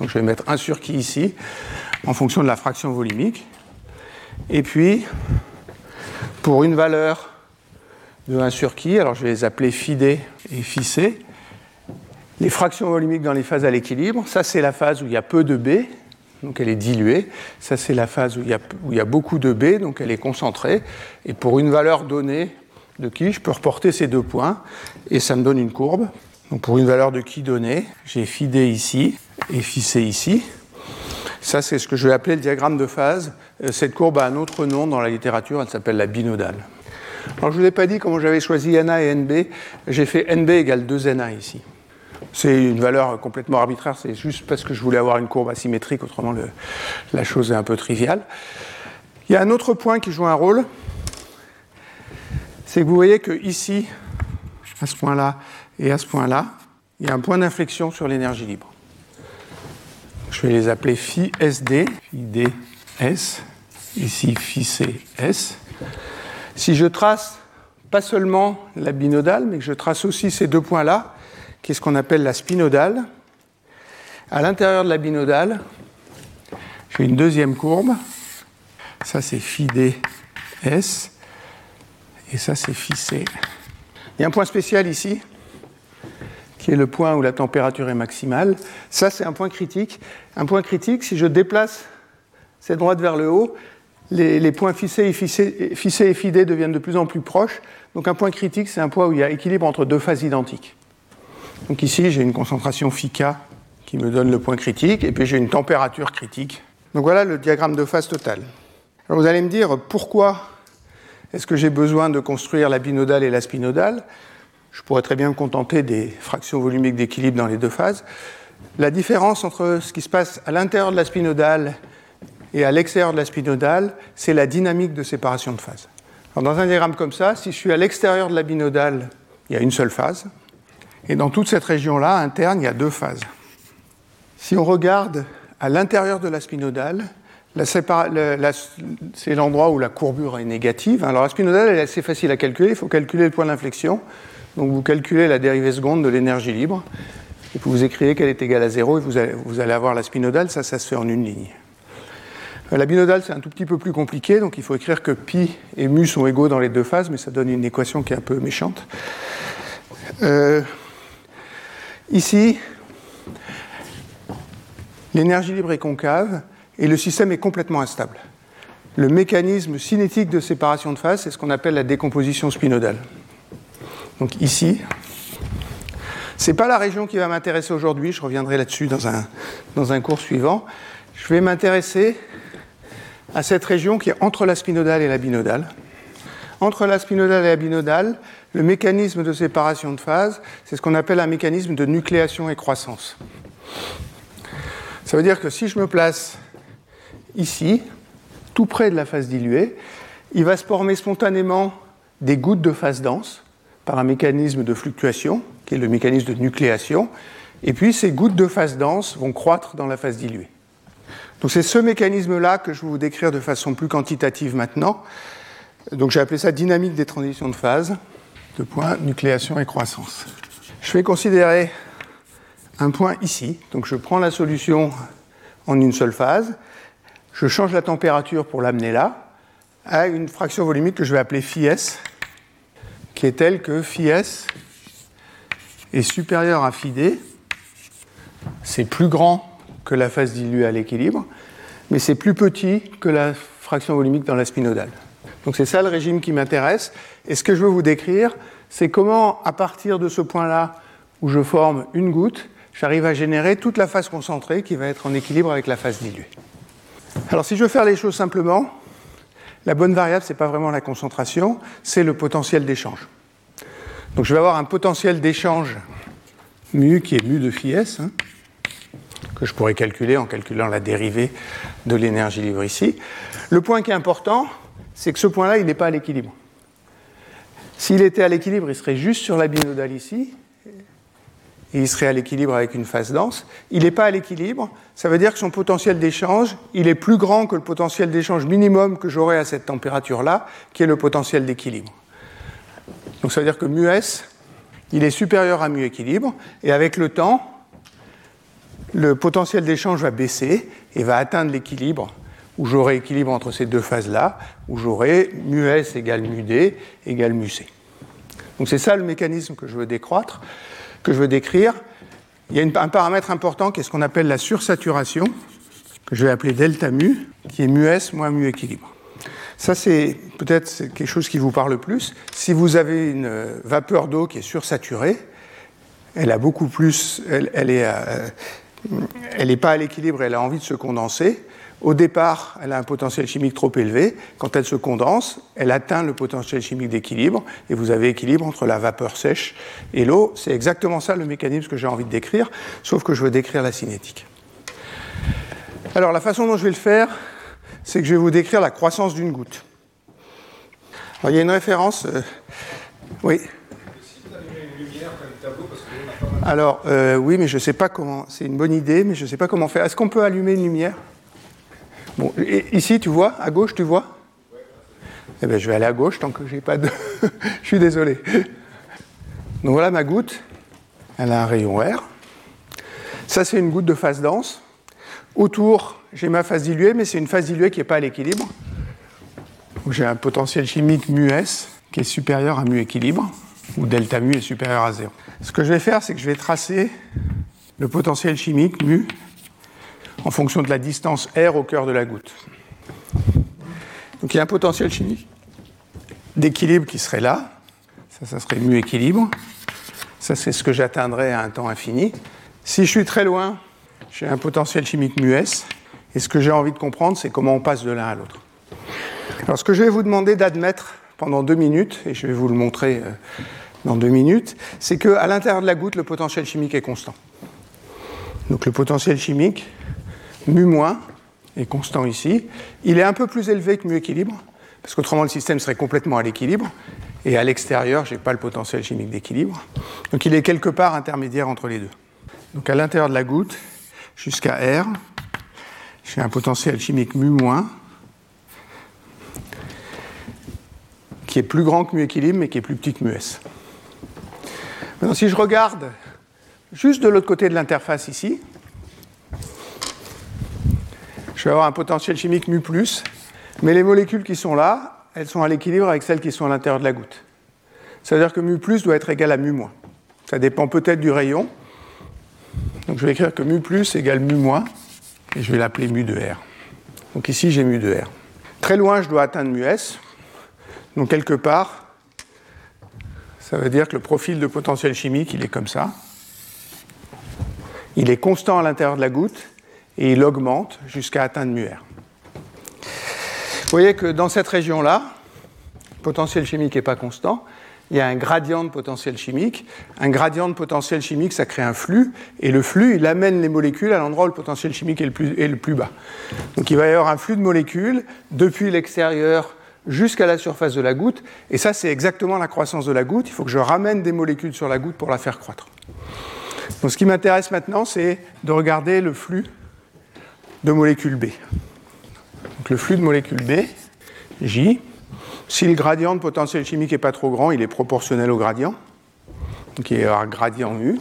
B: Donc je vais mettre 1 sur qui ici, en fonction de la fraction volumique. Et puis, pour une valeur de 1 sur qui, alors je vais les appeler phi D et phi C, les fractions volumiques dans les phases à l'équilibre, ça c'est la phase où il y a peu de B, donc elle est diluée. Ça c'est la phase où il, y a, où il y a beaucoup de B, donc elle est concentrée. Et pour une valeur donnée, de qui, je peux reporter ces deux points et ça me donne une courbe. Pour une valeur de qui donnée, j'ai phi d ici et phi c ici. Ça, c'est ce que je vais appeler le diagramme de phase. Euh, cette courbe a un autre nom dans la littérature, elle s'appelle la binodale. Alors je ne vous ai pas dit comment j'avais choisi NA et NB. J'ai fait NB égale 2NA ici. C'est une valeur complètement arbitraire, c'est juste parce que je voulais avoir une courbe asymétrique, autrement la chose est un peu triviale. Il y a un autre point qui joue un rôle, c'est que vous voyez que ici, à ce point-là et à ce point-là, il y a un point d'inflexion sur l'énergie libre. Je vais les appeler phi SD, ici phi CS. Si je trace pas seulement la binodale, mais que je trace aussi ces deux points-là, qui est ce qu'on appelle la spinodale, à l'intérieur de la binodale, j'ai une deuxième courbe. Ça, c'est phi DS. Et ça, c'est fissé. Il y a un point spécial ici, qui est le point où la température est maximale. Ça, c'est un point critique. Un point critique, si je déplace cette droite vers le haut, les, points fissés et, fissés, et fidés deviennent de plus en plus proches. Donc un point critique, c'est un point où il y a équilibre entre deux phases identiques. Donc ici, j'ai une concentration φK qui me donne le point critique, et puis j'ai une température critique. Donc voilà le diagramme de phase totale. Alors vous allez me dire pourquoi est-ce que j'ai besoin de construire la binodale et la spinodale? Je pourrais très bien me contenter des fractions volumiques d'équilibre dans les deux phases. La différence entre ce qui se passe à l'intérieur de la spinodale et à l'extérieur de la spinodale, c'est la dynamique de séparation de phase. dans un diagramme comme ça, si je suis à l'extérieur de la binodale, il y a une seule phase. Et dans toute cette région-là, interne, il y a deux phases. Si on regarde à l'intérieur de la spinodale, c'est l'endroit où la courbure est négative. Alors la spinodale est assez facile à calculer, il faut calculer le point d'inflexion. Donc vous calculez la dérivée seconde de l'énergie libre. et puis vous écrivez qu'elle est égale à 0 et vous allez, avoir la spinodale, ça, ça se fait en une ligne. Euh, la binodale, c'est un tout petit peu plus compliqué, donc il faut écrire que pi et mu sont égaux dans les deux phases, mais ça donne une équation qui est un peu méchante. Euh, ici, l'énergie libre est concave et le système est complètement instable. Le mécanisme cinétique de séparation de phase, c'est ce qu'on appelle la décomposition spinodale. Donc ici, ce n'est pas la région qui va m'intéresser aujourd'hui, je reviendrai là-dessus dans un, dans un cours suivant. Je vais m'intéresser à cette région qui est entre la spinodale et la binodale. Entre la spinodale et la binodale, le mécanisme de séparation de phase, c'est ce qu'on appelle un mécanisme de nucléation et croissance. Ça veut dire que si je me place ici, tout près de la phase diluée, il va se former spontanément des gouttes de phase dense par un mécanisme de fluctuation, qui est le mécanisme de nucléation, et puis ces gouttes de phase dense vont croître dans la phase diluée. Donc c'est ce mécanisme-là que je vais vous décrire de façon plus quantitative maintenant. Donc j'ai appelé ça dynamique des transitions de phase, de point nucléation et croissance. Je vais considérer un point ici. Donc je prends la solution en une seule phase, je change la température pour l'amener là, à une fraction volumique que je vais appeler phi s, qui est telle que phi s est supérieur à phi d. C'est plus grand que la phase diluée à l'équilibre, mais c'est plus petit que la fraction volumique dans la spinodale. Donc c'est ça le régime qui m'intéresse. Et ce que je veux vous décrire, c'est comment, à partir de ce point-là, où je forme une goutte, j'arrive à générer toute la phase concentrée qui va être en équilibre avec la phase diluée. Alors si je veux faire les choses simplement, la bonne variable, ce n'est pas vraiment la concentration, c'est le potentiel d'échange. Donc je vais avoir un potentiel d'échange mu qui est mu de phi hein, que je pourrais calculer en calculant la dérivée de l'énergie libre ici. Le point qui est important, c'est que ce point-là, il n'est pas à l'équilibre. S'il était à l'équilibre, il serait juste sur la binodale ici, et il serait à l'équilibre avec une phase dense. Il n'est pas à l'équilibre, ça veut dire que son potentiel d'échange, il est plus grand que le potentiel d'échange minimum que j'aurais à cette température-là, qui est le potentiel d'équilibre. Donc ça veut dire que mu s, il est supérieur à mu équilibre, et avec le temps, le potentiel d'échange va baisser et va atteindre l'équilibre, où j'aurai équilibre entre ces deux phases-là, où j'aurai mu s égale mu d égale mu c. Donc c'est ça le mécanisme que je veux décroître que je veux décrire, il y a un paramètre important qui est ce qu'on appelle la sursaturation, que je vais appeler delta mu, qui est mu s moins mu équilibre. Ça, c'est peut-être quelque chose qui vous parle plus. Si vous avez une vapeur d'eau qui est sursaturée, elle a beaucoup plus, elle est, euh, elle n'est pas à l'équilibre, elle a envie de se condenser. Au départ, elle a un potentiel chimique trop élevé. Quand elle se condense, elle atteint le potentiel chimique d'équilibre et vous avez équilibre entre la vapeur sèche et l'eau. C'est exactement ça le mécanisme que j'ai envie de décrire, sauf que je veux décrire la cinétique. Alors la façon dont je vais le faire, c'est que je vais vous décrire la croissance d'une goutte. Alors, il y a une référence. Euh, oui. Alors, euh, oui, mais je ne sais pas comment. C'est une bonne idée, mais je ne sais pas comment faire. Est-ce qu'on peut allumer une lumière? Ici, tu vois, à gauche, tu vois? Eh bien, je vais aller à gauche tant que j'ai pas de. [laughs] je suis désolé. Donc voilà ma goutte. Elle a un rayon R. Ça, c'est une goutte de phase dense. Autour, j'ai ma phase diluée, mais c'est une phase diluée qui n'est pas à l'équilibre. J'ai un potentiel chimique mu S qui est supérieur à mu équilibre, ou delta mu est supérieur à 0. Ce que je vais faire, c'est que je vais tracer le potentiel chimique mu en fonction de la distance R au cœur de la goutte. Donc il y a un potentiel chimique d'équilibre qui serait là. Ça, ça serait mu équilibre. Ça, c'est ce que j'atteindrais à un temps infini. Si je suis très loin, j'ai un potentiel chimique mu S. Et ce que j'ai envie de comprendre, c'est comment on passe de l'un à l'autre. Alors, ce que je vais vous demander d'admettre pendant deux minutes, et je vais vous le montrer euh, dans deux minutes, c'est qu'à l'intérieur de la goutte, le potentiel chimique est constant. Donc, le potentiel chimique, mu- est constant ici. Il est un peu plus élevé que mu équilibre, parce qu'autrement le système serait complètement à l'équilibre, et à l'extérieur, je n'ai pas le potentiel chimique d'équilibre. Donc il est quelque part intermédiaire entre les deux. Donc à l'intérieur de la goutte, jusqu'à R, j'ai un potentiel chimique mu- qui est plus grand que mu équilibre, mais qui est plus petit que mu s. Maintenant, si je regarde juste de l'autre côté de l'interface ici, je vais avoir un potentiel chimique mu mais les molécules qui sont là, elles sont à l'équilibre avec celles qui sont à l'intérieur de la goutte. Ça veut dire que mu doit être égal à mu. Ça dépend peut-être du rayon. Donc je vais écrire que mu égale mu moins, et je vais l'appeler mu de R. Donc ici j'ai mu de R. Très loin, je dois atteindre mu S. Donc quelque part, ça veut dire que le profil de potentiel chimique, il est comme ça. Il est constant à l'intérieur de la goutte et il augmente jusqu'à atteindre mu R. Vous voyez que dans cette région-là, le potentiel chimique n'est pas constant, il y a un gradient de potentiel chimique. Un gradient de potentiel chimique, ça crée un flux, et le flux, il amène les molécules à l'endroit où le potentiel chimique est le, plus, est le plus bas. Donc il va y avoir un flux de molécules depuis l'extérieur jusqu'à la surface de la goutte, et ça, c'est exactement la croissance de la goutte. Il faut que je ramène des molécules sur la goutte pour la faire croître. Donc ce qui m'intéresse maintenant, c'est de regarder le flux de molécules B. Donc le flux de molécules B, J, si le gradient de potentiel chimique n'est pas trop grand, il est proportionnel au gradient. Donc il y a un gradient mu.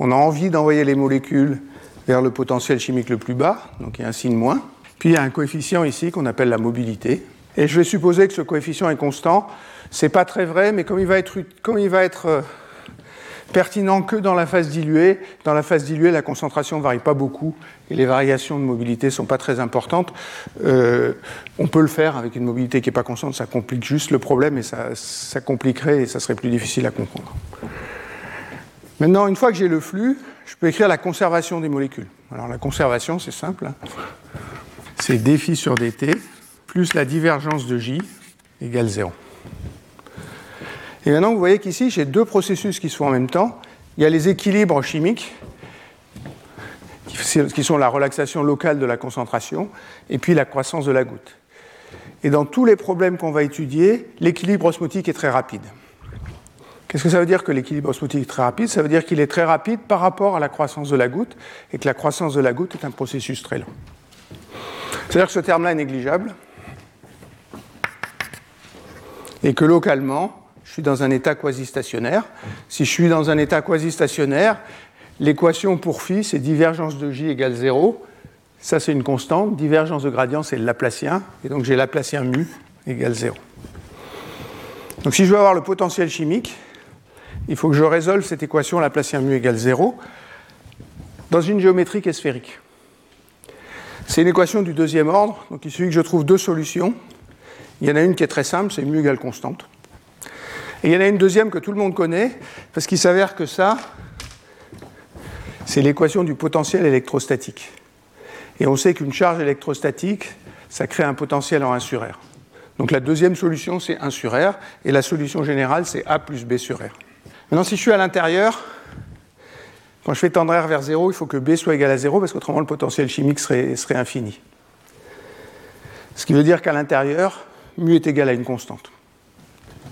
B: On a envie d'envoyer les molécules vers le potentiel chimique le plus bas, donc il y a un signe moins. Puis il y a un coefficient ici qu'on appelle la mobilité. Et je vais supposer que ce coefficient est constant. Ce n'est pas très vrai, mais comme il va être, comme il va être euh, pertinent que dans la phase diluée. Dans la phase diluée, la concentration ne varie pas beaucoup et les variations de mobilité ne sont pas très importantes. Euh, on peut le faire avec une mobilité qui n'est pas constante, ça complique juste le problème et ça, compliquerait et ça serait plus difficile à comprendre. Maintenant, une fois que j'ai le flux, je peux écrire la conservation des molécules. Alors la conservation, c'est simple. C'est dφ sur dt plus la divergence de J égale 0. Et maintenant, vous voyez qu'ici, j'ai deux processus qui se font en même temps. Il y a les équilibres chimiques, qui sont la relaxation locale de la concentration, et puis la croissance de la goutte. Et dans tous les problèmes qu'on va étudier, l'équilibre osmotique est très rapide. Qu'est-ce que ça veut dire que l'équilibre osmotique est très rapide? Ça veut dire qu'il est très rapide par rapport à la croissance de la goutte, et que la croissance de la goutte est un processus très lent. C'est-à-dire que ce terme-là est négligeable, et que localement, je suis dans un état quasi-stationnaire. Si je suis dans un état quasi-stationnaire, l'équation pour phi, c'est divergence de J égale 0. Ça, c'est une constante. Divergence de gradient, c'est le Laplacien. Et donc, j'ai Laplacien mu égale 0. Donc, si je veux avoir le potentiel chimique, il faut que je résolve cette équation Laplacien mu égale 0 dans une géométrie qui est sphérique. C'est une équation du deuxième ordre, donc il suffit que je trouve deux solutions. Il y en a une qui est très simple, c'est mu égale constante. Et il y en a une deuxième que tout le monde connaît, parce qu'il s'avère que ça, c'est l'équation du potentiel électrostatique. Et on sait qu'une charge électrostatique, ça crée un potentiel en 1 sur R. Donc la deuxième solution, c'est 1 sur R, et la solution générale, c'est A plus B sur R. Maintenant, si je suis à l'intérieur, quand je fais tendre R vers 0, il faut que B soit égal à 0, parce qu'autrement, le potentiel chimique serait, serait infini. Ce qui veut dire qu'à l'intérieur, mu est égal à une constante.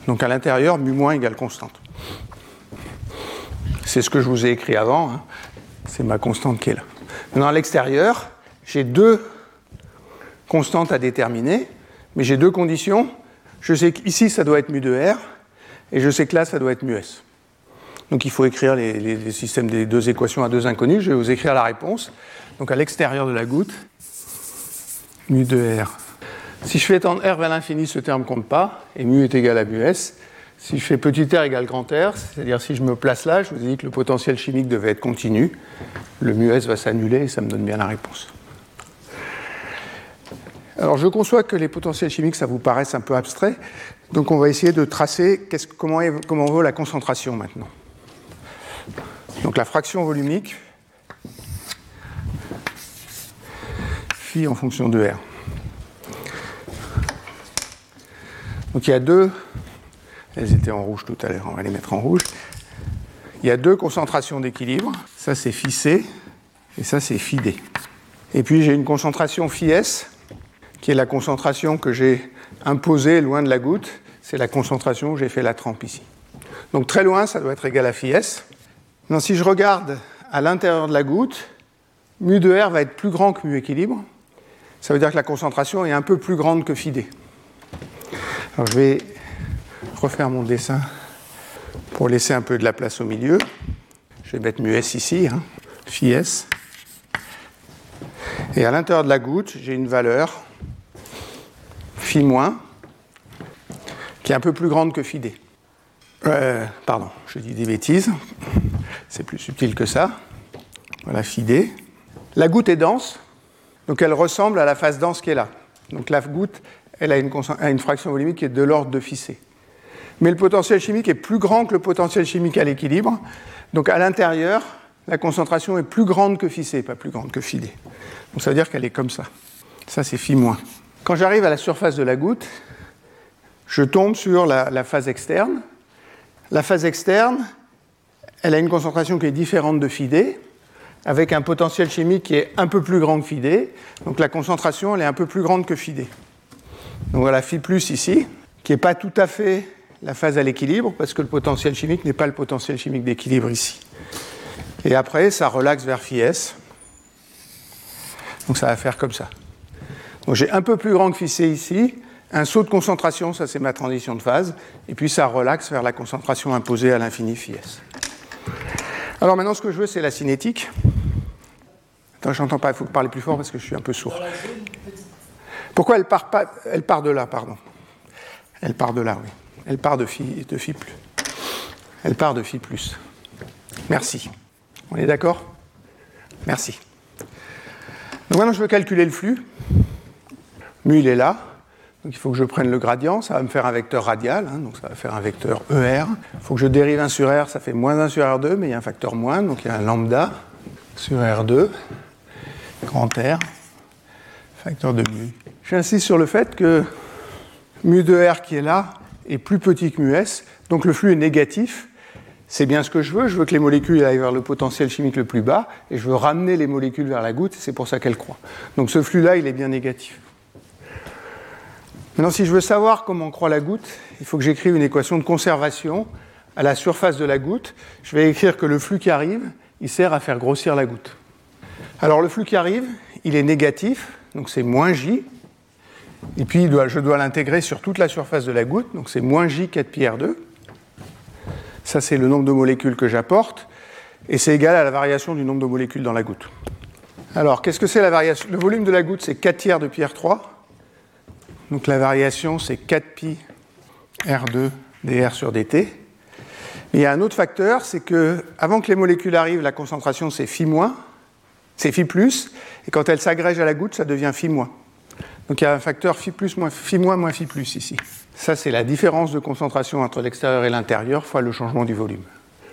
B: Donc à l'intérieur, mu moins égale constante. C'est ce que je vous ai écrit avant. Hein. C'est ma constante qui est là. Maintenant, à l'extérieur, j'ai deux constantes à déterminer, mais j'ai deux conditions. Je sais qu'ici, ça doit être mu de R, et je sais que là, ça doit être mu S. Donc il faut écrire les, les systèmes des deux équations à deux inconnus. Je vais vous écrire la réponse. Donc à l'extérieur de la goutte, mu de R si je fais tendre R vers l'infini, ce terme ne compte pas, et mu est égal à mu S. Si je fais petit r égale grand R, c'est-à-dire si je me place là, je vous ai dit que le potentiel chimique devait être continu, le mu S va s'annuler et ça me donne bien la réponse. Alors je conçois que les potentiels chimiques, ça vous paraisse un peu abstrait, donc on va essayer de tracer comment, comment vaut la concentration maintenant. Donc la fraction volumique, phi en fonction de R. Donc il y a deux, elles étaient en rouge tout à l'heure, on va les mettre en rouge. Il y a deux concentrations d'équilibre, ça c'est phi C et ça c'est phi D. Et puis j'ai une concentration phi S, qui est la concentration que j'ai imposée loin de la goutte, c'est la concentration où j'ai fait la trempe ici. Donc très loin, ça doit être égal à phi S. Maintenant, si je regarde à l'intérieur de la goutte, mu de R va être plus grand que mu équilibre. Ça veut dire que la concentration est un peu plus grande que phi D. Je vais refaire mon dessin pour laisser un peu de la place au milieu. Je vais mettre mu S ici, hein, phi S. Et à l'intérieur de la goutte, j'ai une valeur phi moins qui est un peu plus grande que phi D. Euh, pardon, je dis des bêtises. C'est plus subtil que ça. Voilà phi D. La goutte est dense, donc elle ressemble à la phase dense qui est là. Donc la goutte, elle a une, fraction volumique qui est de l'ordre de C. Mais le potentiel chimique est plus grand que le potentiel chimique à l'équilibre. Donc à l'intérieur, la concentration est plus grande que C, pas plus grande que phi D. Donc ça veut dire qu'elle est comme ça. Ça, c'est phi moins. Quand j'arrive à la surface de la goutte, je tombe sur la, phase externe. La phase externe, elle a une concentration qui est différente de phi avec un potentiel chimique qui est un peu plus grand que phi D. Donc la concentration, elle est un peu plus grande que phi D. Donc voilà phi plus ici, qui n'est pas tout à fait la phase à l'équilibre, parce que le potentiel chimique n'est pas le potentiel chimique d'équilibre ici. Et après, ça relaxe vers phi S. Donc ça va faire comme ça. Donc j'ai un peu plus grand que phi C ici, un saut de concentration, ça c'est ma transition de phase, et puis ça relaxe vers la concentration imposée à l'infini phi S. Alors maintenant, ce que je veux, c'est la cinétique. Attends, j'entends pas, il faut parler plus fort parce que je suis un peu sourd. Pourquoi elle part, de là, pardon Elle part de là, oui. Elle part de phi, de phi plus. Elle part de phi plus. Merci. On est d'accord? Merci. Donc maintenant, je veux calculer le flux. Mu, il est là. Donc il faut que je prenne le gradient. Ça va me faire un vecteur radial. Hein, donc ça va faire un vecteur ER. Il faut que je dérive 1 sur R. Ça fait moins 1 sur R2, mais il y a un facteur moins. Donc il y a un lambda sur R2, grand R, facteur de mu. J'insiste sur le fait que mu de R qui est là est plus petit que mu S. Donc le flux est négatif c'est bien ce que je veux. Je veux que les molécules aillent vers le potentiel chimique le plus bas et je veux ramener les molécules vers la goutte. C'est pour ça qu'elle croît. Donc ce flux-là, il est bien négatif. Maintenant, si je veux savoir comment croît la goutte, il faut que j'écrive une équation de conservation à la surface de la goutte. Je vais écrire que le flux qui arrive, il sert à faire grossir la goutte. Alors le flux qui arrive, il est négatif, donc c'est moins J. Et puis je dois l'intégrer sur toute la surface de la goutte, donc c'est moins J 4 pi R2. Ça, c'est le nombre de molécules que j'apporte. Et c'est égal à la variation du nombre de molécules dans la goutte. Alors, qu'est-ce que c'est la variation? Le volume de la goutte, c'est 4 tiers de pi R3. Donc la variation, c'est 4 pi R2 dr sur dt. Mais il y a un autre facteur, c'est que avant que les molécules arrivent, la concentration, c'est phi moins, c'est phi plus, et quand elle s'agrège à la goutte, ça devient phi moins. Donc il y a un facteur phi moins phi moins moins phi plus ici. Ça, c'est la différence de concentration entre l'extérieur et l'intérieur fois le changement du volume.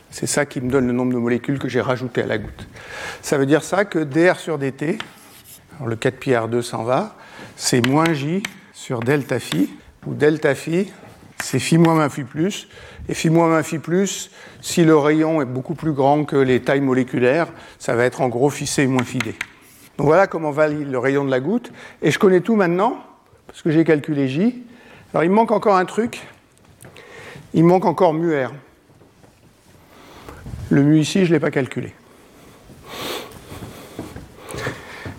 B: C'est ça qui me donne le nombre de molécules que j'ai rajouté à la goutte. Ça veut dire ça que dr sur dt, le 4 pi R2 s'en va, c'est moins j sur delta phi, où delta phi, c'est phi moins 1 phi plus, et phi moins 1 phi plus, si le rayon est beaucoup plus grand que les tailles moléculaires, ça va être en gros phi c moins phi d. Voilà comment va le rayon de la goutte, et je connais tout maintenant, parce que j'ai calculé j, alors il me manque encore un truc. Il manque encore mu R. Le mu ici, je ne l'ai pas calculé.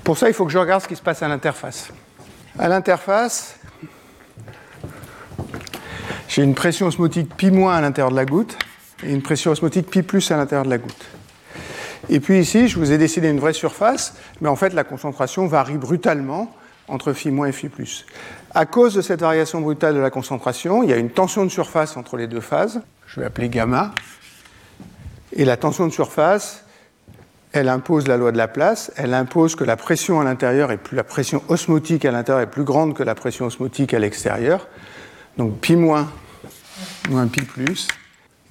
B: Pour ça, il faut que je regarde ce qui se passe à l'interface. À l'interface, j'ai une pression osmotique pi moins à l'intérieur de la goutte et une pression osmotique pi plus à l'intérieur de la goutte. Et puis ici, je vous ai dessiné une vraie surface, mais en fait, la concentration varie brutalement entre phi et phi. À cause de cette variation brutale de la concentration, il y a une tension de surface entre les deux phases, je vais appeler gamma, et la tension de surface, elle impose la loi de la place, elle impose que la pression à l'intérieur est plus, la pression osmotique à l'intérieur est plus grande que la pression osmotique à l'extérieur. Donc pi moins moins pi plus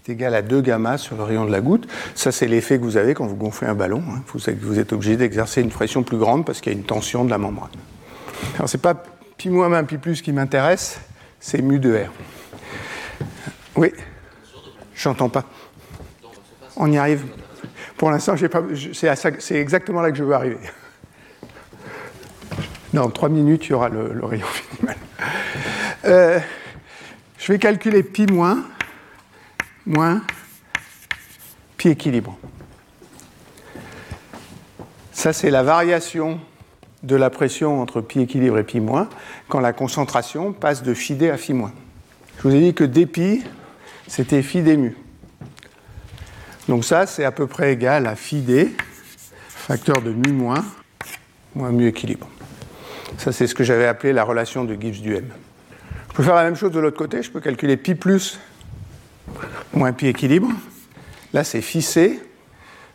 B: est égal à 2 gamma sur le rayon de la goutte. Ça, c'est l'effet que vous avez quand vous gonflez un ballon. Hein. Vous, êtes obligé d'exercer une pression plus grande parce qu'il y a une tension de la membrane. Alors, c'est pas pi moins 1 pi plus qui m'intéresse, c'est mu de R. Oui J'entends pas. On y arrive. Pour l'instant, c'est exactement là que je veux arriver. Dans trois minutes, il y aura le, rayon [laughs] minimal. Euh, je vais calculer pi moins, moins pi équilibre. Ça, c'est la variation de la pression entre pi équilibre et pi moins quand la concentration passe de phi à phi moins. Je vous ai dit que dpi, c'était phi d mu. Donc ça, c'est à peu près égal à phi facteur de mu moins, moins mu équilibre. Ça, c'est ce que j'avais appelé la relation de Gibbs du M. Je peux faire la même chose de l'autre côté, je peux calculer pi plus moins pi équilibre. Là, c'est phi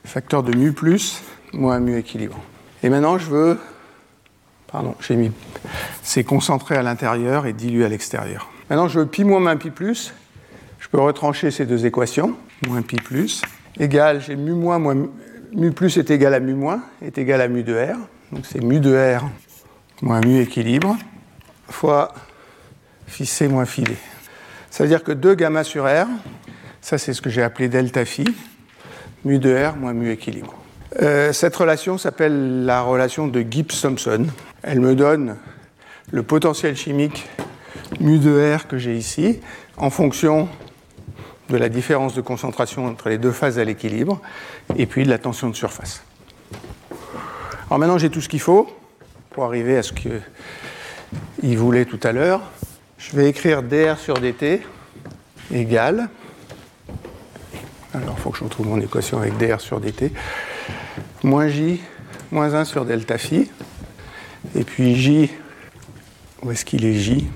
B: facteur de mu plus moins mu équilibre. Et maintenant, je veux. Pardon, j'ai mis. C'est concentré à l'intérieur et dilué à l'extérieur. Maintenant, je veux pi moins moins pi plus. Je peux retrancher ces deux équations. Moins pi plus égal, j'ai mu moins moins mu plus est égal à mu moins est égal à mu de r. Donc c'est mu de r moins mu équilibre fois phi c moins phi. Ça veut dire que 2 gamma sur r, ça c'est ce que j'ai appelé delta phi, mu de r moins mu équilibre. Euh, cette relation s'appelle la relation de Gibbs-Thompson. Elle me donne le potentiel chimique mu de r que j'ai ici en fonction de la différence de concentration entre les deux phases à l'équilibre et puis de la tension de surface. Alors maintenant j'ai tout ce qu'il faut pour arriver à ce qu'il voulait tout à l'heure. Je vais écrire dr sur dt égale. Alors il faut que je retrouve mon équation avec dr sur dt. Moins j moins 1 sur delta phi. Et puis j, où est-ce qu'il est j?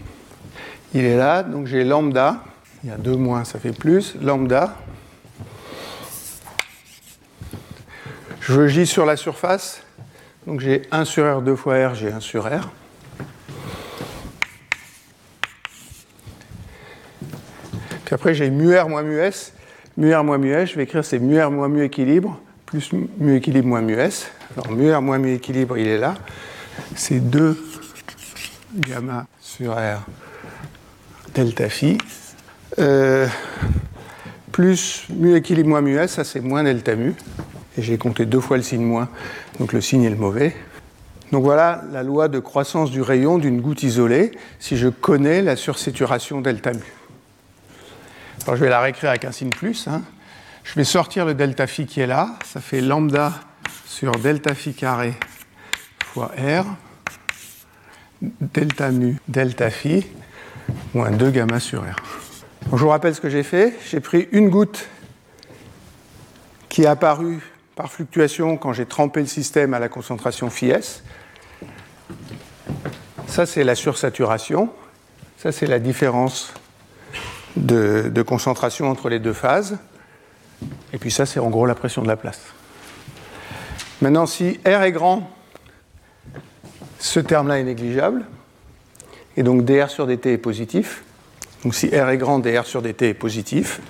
B: Il est là, donc j'ai lambda il y a 2 moins, ça fait plus. Lambda. Je veux J sur la surface. Donc j'ai 1 sur R, 2 fois R, j'ai 1 sur R. Après j'ai mu R moins mu S. Mu R moins mu S, je vais écrire c'est mu R moins mu équilibre, plus mu équilibre moins mu S. Alors mu R moins mu équilibre, il est là. C'est 2 gamma sur R delta phi euh, plus mu équilibre moins mu s, ça c'est moins delta mu. Et j'ai compté deux fois le signe moins, donc le signe est le mauvais. Donc voilà la loi de croissance du rayon d'une goutte isolée si je connais la sursaturation delta mu. Je vais la réécrire avec un signe plus. Hein. Je vais sortir le delta phi qui est là. Ça fait lambda sur delta phi carré fois r. Delta mu delta phi moins 2 gamma sur r je vous rappelle ce que j'ai fait. J'ai pris une goutte qui est apparue par fluctuation quand j'ai trempé le système à la concentration phi s. Ça, c'est la sursaturation. Ça, c'est la différence de, concentration entre les deux phases. Et puis ça, c'est en gros la pression de la place. Maintenant, si R est grand, ce terme-là est négligeable. Et donc dr sur dt est positif. Donc si R est grand, dr sur dt est positif.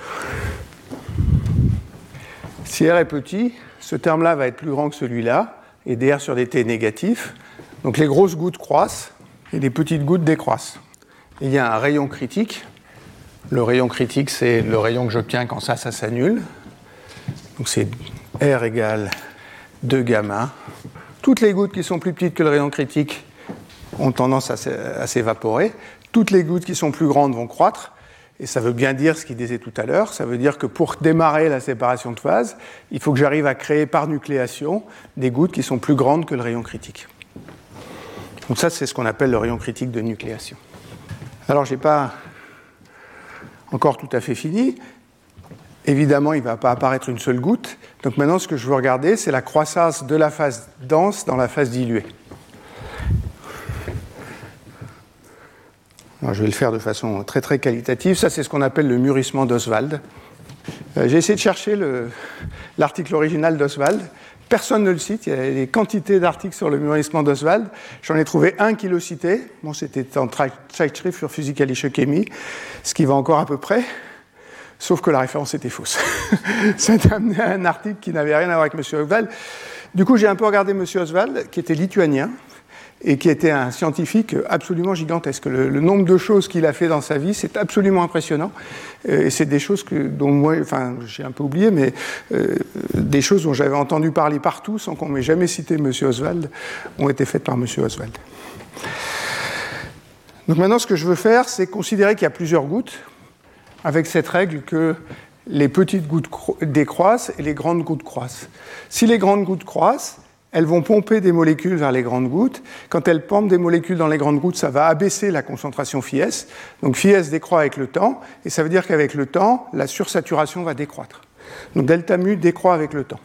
B: Si R est petit, ce terme-là va être plus grand que celui-là, et dr sur dt est négatif. Donc les grosses gouttes croissent et les petites gouttes décroissent. il y a un rayon critique. Le rayon critique, c'est le rayon que j'obtiens quand ça, ça s'annule. Donc c'est R égale 2 gamma. Toutes les gouttes qui sont plus petites que le rayon critique ont tendance à s'évaporer. Toutes les gouttes qui sont plus grandes vont croître. Et ça veut bien dire ce qu'il disait tout à l'heure. Ça veut dire que pour démarrer la séparation de phase, il faut que j'arrive à créer par nucléation des gouttes qui sont plus grandes que le rayon critique. Donc ça, c'est ce qu'on appelle le rayon critique de nucléation. Alors, je n'ai pas encore tout à fait fini. Évidemment, il ne va pas apparaître une seule goutte. Donc maintenant, ce que je veux regarder, c'est la croissance de la phase dense dans la phase diluée. je vais le faire de façon très très qualitative. Ça, c'est ce qu'on appelle le mûrissement d'Oswald. Euh, j'ai essayé de chercher l'article original d'Oswald. Personne ne le cite. Il y a des quantités d'articles sur le mûrissement d'Oswald. J'en ai trouvé un qui le citait. Bon, c'était en Zeitschrift für Physikalische Chemie, ce qui va encore à peu près. Sauf que la référence était fausse. [laughs] A amené à un article qui n'avait rien à voir avec M. Oswald. Du coup, j'ai un peu regardé M. Oswald, qui était lituanien, et qui était un scientifique absolument gigantesque. Le, nombre de choses qu'il a fait dans sa vie, c'est absolument impressionnant. Euh, et c'est des choses dont moi, enfin, j'ai un peu oublié, mais euh, des choses dont j'avais entendu parler partout sans qu'on m'ait jamais cité M. Oswald, ont été faites par M. Oswald. Donc maintenant, ce que je veux faire, c'est considérer qu'il y a plusieurs gouttes, avec cette règle que les petites gouttes décroissent et les grandes gouttes croissent. Si les grandes gouttes croissent, elles vont pomper des molécules vers les grandes gouttes. Quand elles pompent des molécules dans les grandes gouttes, ça va abaisser la concentration phi s. Donc phi s décroît avec le temps, et ça veut dire qu'avec le temps, la sursaturation va décroître. Donc delta mu décroît avec le temps.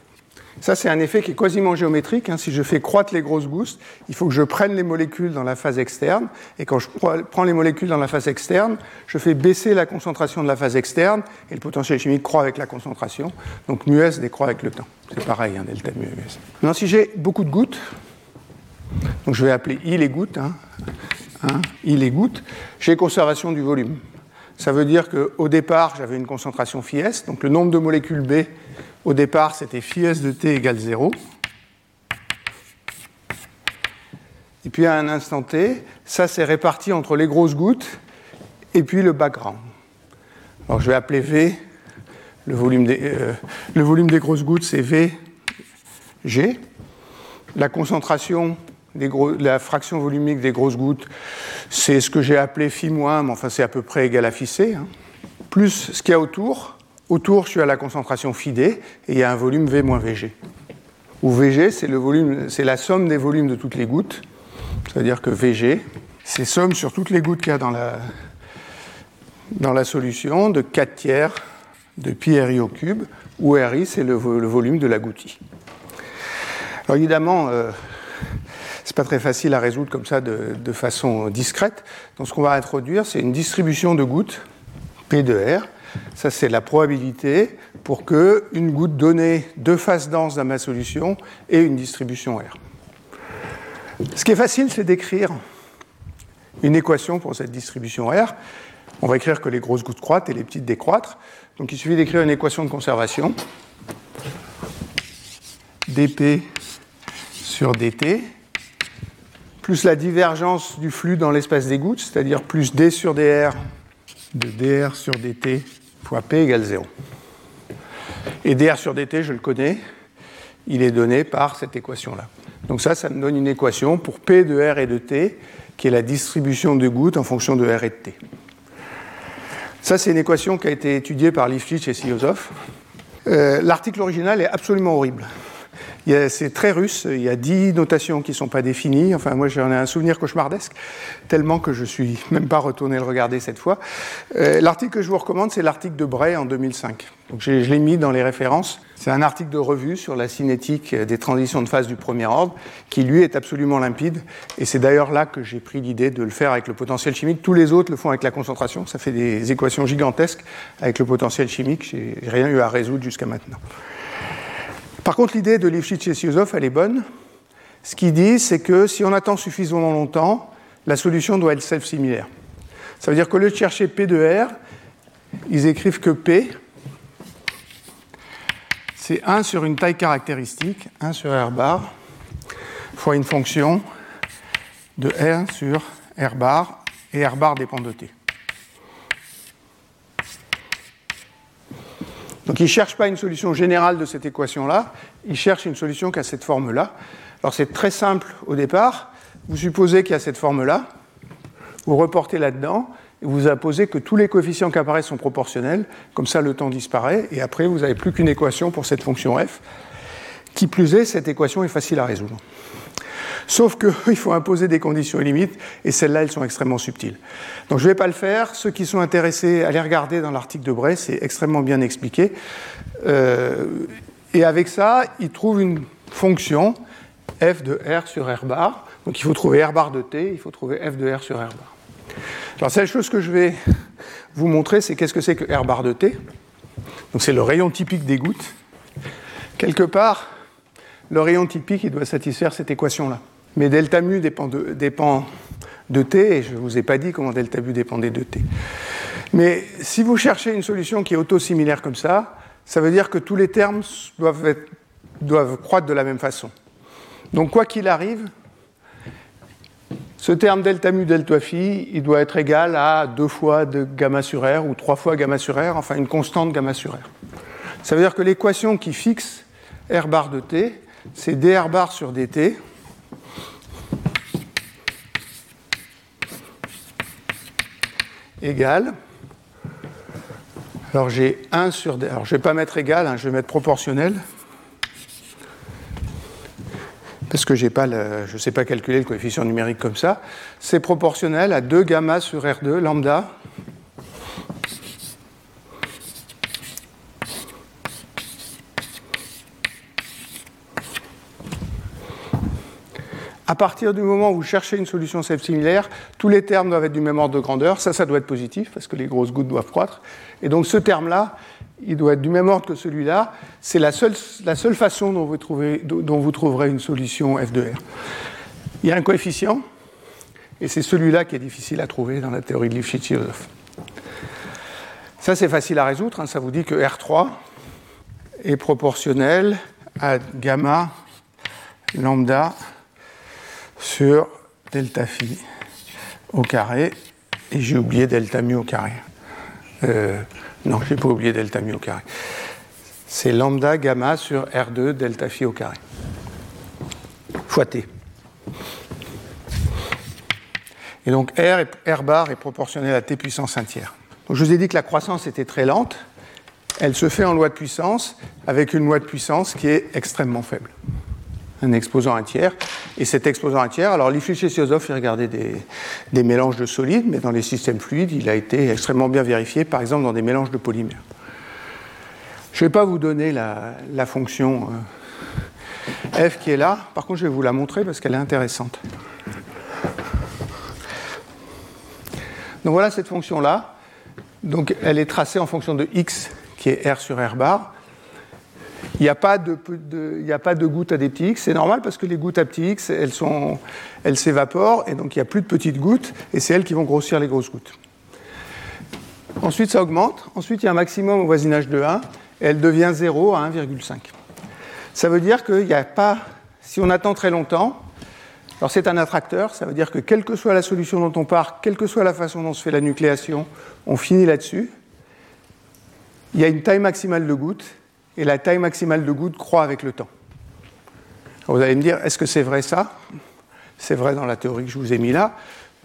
B: Ça, c'est un effet qui est quasiment géométrique. Hein. Si je fais croître les grosses gouttes, il faut que je prenne les molécules dans la phase externe. Et quand je prends les molécules dans la phase externe, je fais baisser la concentration de la phase externe. Et le potentiel chimique croît avec la concentration. Donc mu S décroît avec le temps. C'est pareil, hein, delta mu S. Maintenant, si j'ai beaucoup de gouttes, donc je vais appeler I les gouttes, hein, I les gouttes, j'ai conservation du volume. Ça veut dire qu'au départ, j'avais une concentration phi S, donc le nombre de molécules B au départ, c'était phi de t égale 0. Et puis à un instant t, ça s'est réparti entre les grosses gouttes et puis le background. Alors je vais appeler V, le volume des, euh, grosses gouttes c'est VG. La concentration, la fraction volumique des grosses gouttes, c'est ce que j'ai appelé phi moins, mais enfin c'est à peu près égal à phi. Hein. Plus ce qu'il y a autour, Autour, je suis à la concentration phi d et il y a un volume V moins Vg. Où Vg, c'est c'est la somme des volumes de toutes les gouttes. C'est-à-dire que Vg, c'est somme sur toutes les gouttes qu'il y a dans la, dans la solution de 4 tiers de pi ri au cube, où ri, c'est le, volume de la goutte Alors évidemment, euh, c'est pas très facile à résoudre comme ça de, de façon discrète. Donc ce qu'on va introduire, c'est une distribution de gouttes, P de R, ça, c'est la probabilité pour qu'une goutte donnée deux faces denses dans ma solution ait une distribution R. Ce qui est facile, c'est d'écrire une équation pour cette distribution R. On va écrire que les grosses gouttes croîtent et les petites décroître. Donc il suffit d'écrire une équation de conservation. dp sur dt, plus la divergence du flux dans l'espace des gouttes, c'est-à-dire plus d sur dr de dr sur dt fois P égale 0. Et dr sur dt, je le connais, il est donné par cette équation-là. Donc ça, ça me donne une équation pour P de R et de T, qui est la distribution de gouttes en fonction de R et de T. Ça, c'est une équation qui a été étudiée par Lifshitz et Siozov. Euh, l'article original est absolument horrible c'est très russe, il y a dix notations qui ne sont pas définies. Enfin, moi, j'en ai un souvenir cauchemardesque, tellement que je ne suis même pas retourné le regarder cette fois. Euh, l'article que je vous recommande, c'est l'article de Bray en 2005. Donc, je l'ai mis dans les références. C'est un article de revue sur la cinétique des transitions de phase du premier ordre, qui lui est absolument limpide. Et c'est d'ailleurs là que j'ai pris l'idée de le faire avec le potentiel chimique. Tous les autres le font avec la concentration. Ça fait des équations gigantesques avec le potentiel chimique. J'ai rien eu à résoudre jusqu'à maintenant. Par contre, l'idée de Lifshitz et Siuzov, elle est bonne. Ce qu'ils disent, c'est que si on attend suffisamment longtemps, la solution doit être self-similaire. Ça veut dire qu'au lieu de chercher P de R, ils écrivent que P, c'est 1 sur une taille caractéristique, 1 sur R bar, fois une fonction de R sur R bar, et R bar dépend de T. Donc il ne cherche pas une solution générale de cette équation-là, il cherche une solution qui a cette forme-là. Alors c'est très simple au départ, vous supposez qu'il y a cette forme-là, vous reportez là-dedans, et vous apposez que tous les coefficients qui apparaissent sont proportionnels, comme ça le temps disparaît, et après vous n'avez plus qu'une équation pour cette fonction f. Qui plus est, cette équation est facile à résoudre. Sauf qu'il [laughs] faut imposer des conditions limites, et celles-là, elles sont extrêmement subtiles. Donc je ne vais pas le faire. Ceux qui sont intéressés, les regarder dans l'article de Bray, c'est extrêmement bien expliqué. Euh, et avec ça, ils trouvent une fonction f de r sur r bar. Donc il faut trouver r bar de t, il faut trouver f de r sur r bar. Alors, la seule chose que je vais vous montrer, c'est qu'est-ce que c'est que r bar de t. Donc c'est le rayon typique des gouttes. Quelque part, le rayon typique, il doit satisfaire cette équation-là. Mais delta mu dépend de, t, et je ne vous ai pas dit comment delta mu dépendait de t. Mais si vous cherchez une solution qui est auto-similaire comme ça, ça veut dire que tous les termes doivent, croître de la même façon. Donc quoi qu'il arrive, ce terme delta mu delta phi, il doit être égal à deux fois de gamma sur r ou trois fois gamma sur r, enfin une constante gamma sur r. Ça veut dire que l'équation qui fixe r bar de t, c'est dr bar sur dt égal. Alors j'ai 1 sur. Alors je ne vais pas mettre égal, hein, je vais mettre proportionnel. Parce que pas je ne sais pas calculer le coefficient numérique comme ça. C'est proportionnel à 2 gamma sur R2 lambda À partir du moment où vous cherchez une solution similaire, tous les termes doivent être du même ordre de grandeur. Ça, ça doit être positif parce que les grosses gouttes doivent croître. Et donc ce terme-là, il doit être du même ordre que celui-là. C'est la seule, la seule façon dont vous, trouvez, dont vous trouverez une solution f de R. Il y a un coefficient, et c'est celui-là qui est difficile à trouver dans la théorie de Lifshitz-Yosef. Ça, c'est facile à résoudre. Hein. Ça vous dit que R3 est proportionnel à gamma lambda sur delta phi au carré. Et j'ai oublié delta mu au carré. Euh, non, je n'ai pas oublié delta mu au carré. C'est lambda gamma sur R2 delta phi au carré. Fois T. Et donc R, R bar est proportionnel à T puissance 1 tiers. Je vous ai dit que la croissance était très lente. Elle se fait en loi de puissance avec une loi de puissance qui est extrêmement faible. Un exposant un tiers. Et cet exposant un tiers, alors Lifshitz-Yosov, il regardait des, mélanges de solides, mais dans les systèmes fluides, il a été extrêmement bien vérifié, par exemple dans des mélanges de polymères. Je ne vais pas vous donner la, la fonction euh, f qui est là, par contre je vais vous la montrer parce qu'elle est intéressante. Donc voilà cette fonction-là. Donc elle est tracée en fonction de x, qui est r sur r bar. Il n'y a, pas de, gouttes à des x. C'est normal parce que les gouttes à petits x, elles, elles s'évaporent et donc il n'y a plus de petites gouttes et c'est elles qui vont grossir les grosses gouttes. Ensuite, ça augmente. Ensuite, il y a un maximum au voisinage de 1 et elle devient 0 à 1,5. Ça veut dire qu'il n'y a pas, si on attend très longtemps, alors c'est un attracteur, ça veut dire que quelle que soit la solution dont on part, quelle que soit la façon dont se fait la nucléation, on finit là-dessus. Il y a une taille maximale de gouttes, et la taille maximale de gouttes croît avec le temps. vous allez me dire, est-ce que c'est vrai ça? C'est vrai dans la théorie que je vous ai mis là.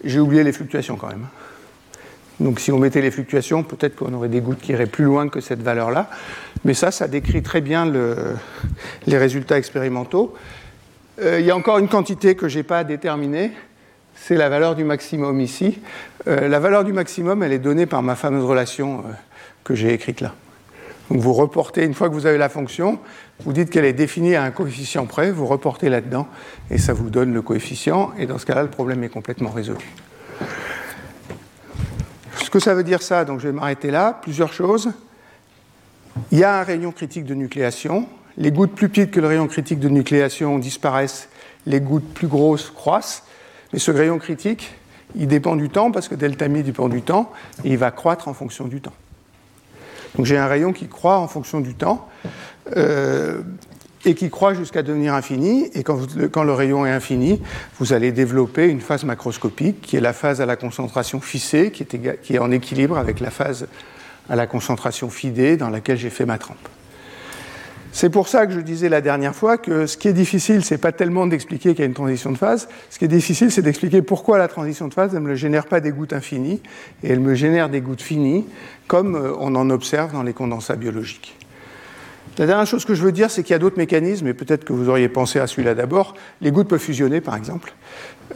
B: J'ai oublié les fluctuations quand même. Donc si on mettait les fluctuations, peut-être qu'on aurait des gouttes qui iraient plus loin que cette valeur-là. Mais ça, ça décrit très bien le, les résultats expérimentaux. Euh, il y a encore une quantité que je n'ai pas déterminée, c'est la valeur du maximum ici. Euh, la valeur du maximum, elle est donnée par ma fameuse relation euh, que j'ai écrite là. Donc vous reportez, une fois que vous avez la fonction, vous dites qu'elle est définie à un coefficient près, vous reportez là-dedans, et ça vous donne le coefficient, et dans ce cas-là, le problème est complètement résolu. Ce que ça veut dire ça, donc je vais m'arrêter là, plusieurs choses. Il y a un rayon critique de nucléation, les gouttes plus petites que le rayon critique de nucléation disparaissent, les gouttes plus grosses croissent, mais ce rayon critique, il dépend du temps parce que delta mi dépend du temps et il va croître en fonction du temps. Donc j'ai un rayon qui croît en fonction du temps euh, et qui croît jusqu'à devenir infini. Et quand, le rayon est infini, vous allez développer une phase macroscopique qui est la phase à la concentration fissée, qui est en équilibre avec la phase à la concentration fidée dans laquelle j'ai fait ma trempe. C'est pour ça que je disais la dernière fois que ce qui est difficile, c'est pas tellement d'expliquer qu'il y a une transition de phase. Ce qui est difficile, c'est d'expliquer pourquoi la transition de phase ne me génère pas des gouttes infinies et elle me génère des gouttes finies, comme euh, on en observe dans les condensats biologiques. La dernière chose que je veux dire, c'est qu'il y a d'autres mécanismes, et peut-être que vous auriez pensé à celui-là d'abord. Les gouttes peuvent fusionner, par exemple.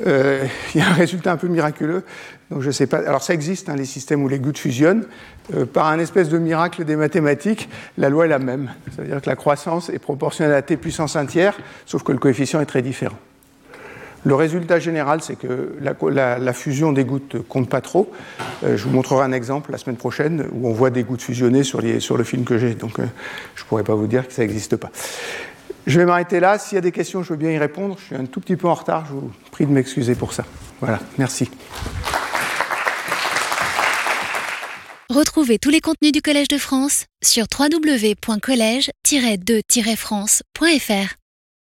B: Euh, il y a un résultat un peu miraculeux. Donc je sais pas. Alors ça existe, hein, les systèmes où les gouttes fusionnent. Euh, par un espèce de miracle des mathématiques, la loi est la même. C'est-à-dire que la croissance est proportionnelle à t puissance 1 tiers, sauf que le coefficient est très différent. Le résultat général, c'est que la, fusion des gouttes compte pas trop. Euh, je vous montrerai un exemple la semaine prochaine où on voit des gouttes fusionner sur, sur le film que j'ai. Donc je ne pourrais pas vous dire que ça n'existe pas. Je vais m'arrêter là. S'il y a des questions, je veux bien y répondre. Je suis un tout petit peu en retard. Je vous prie de m'excuser pour ça. Voilà, merci.
A: Retrouvez tous les contenus du Collège de France sur www.colège-2-france.fr.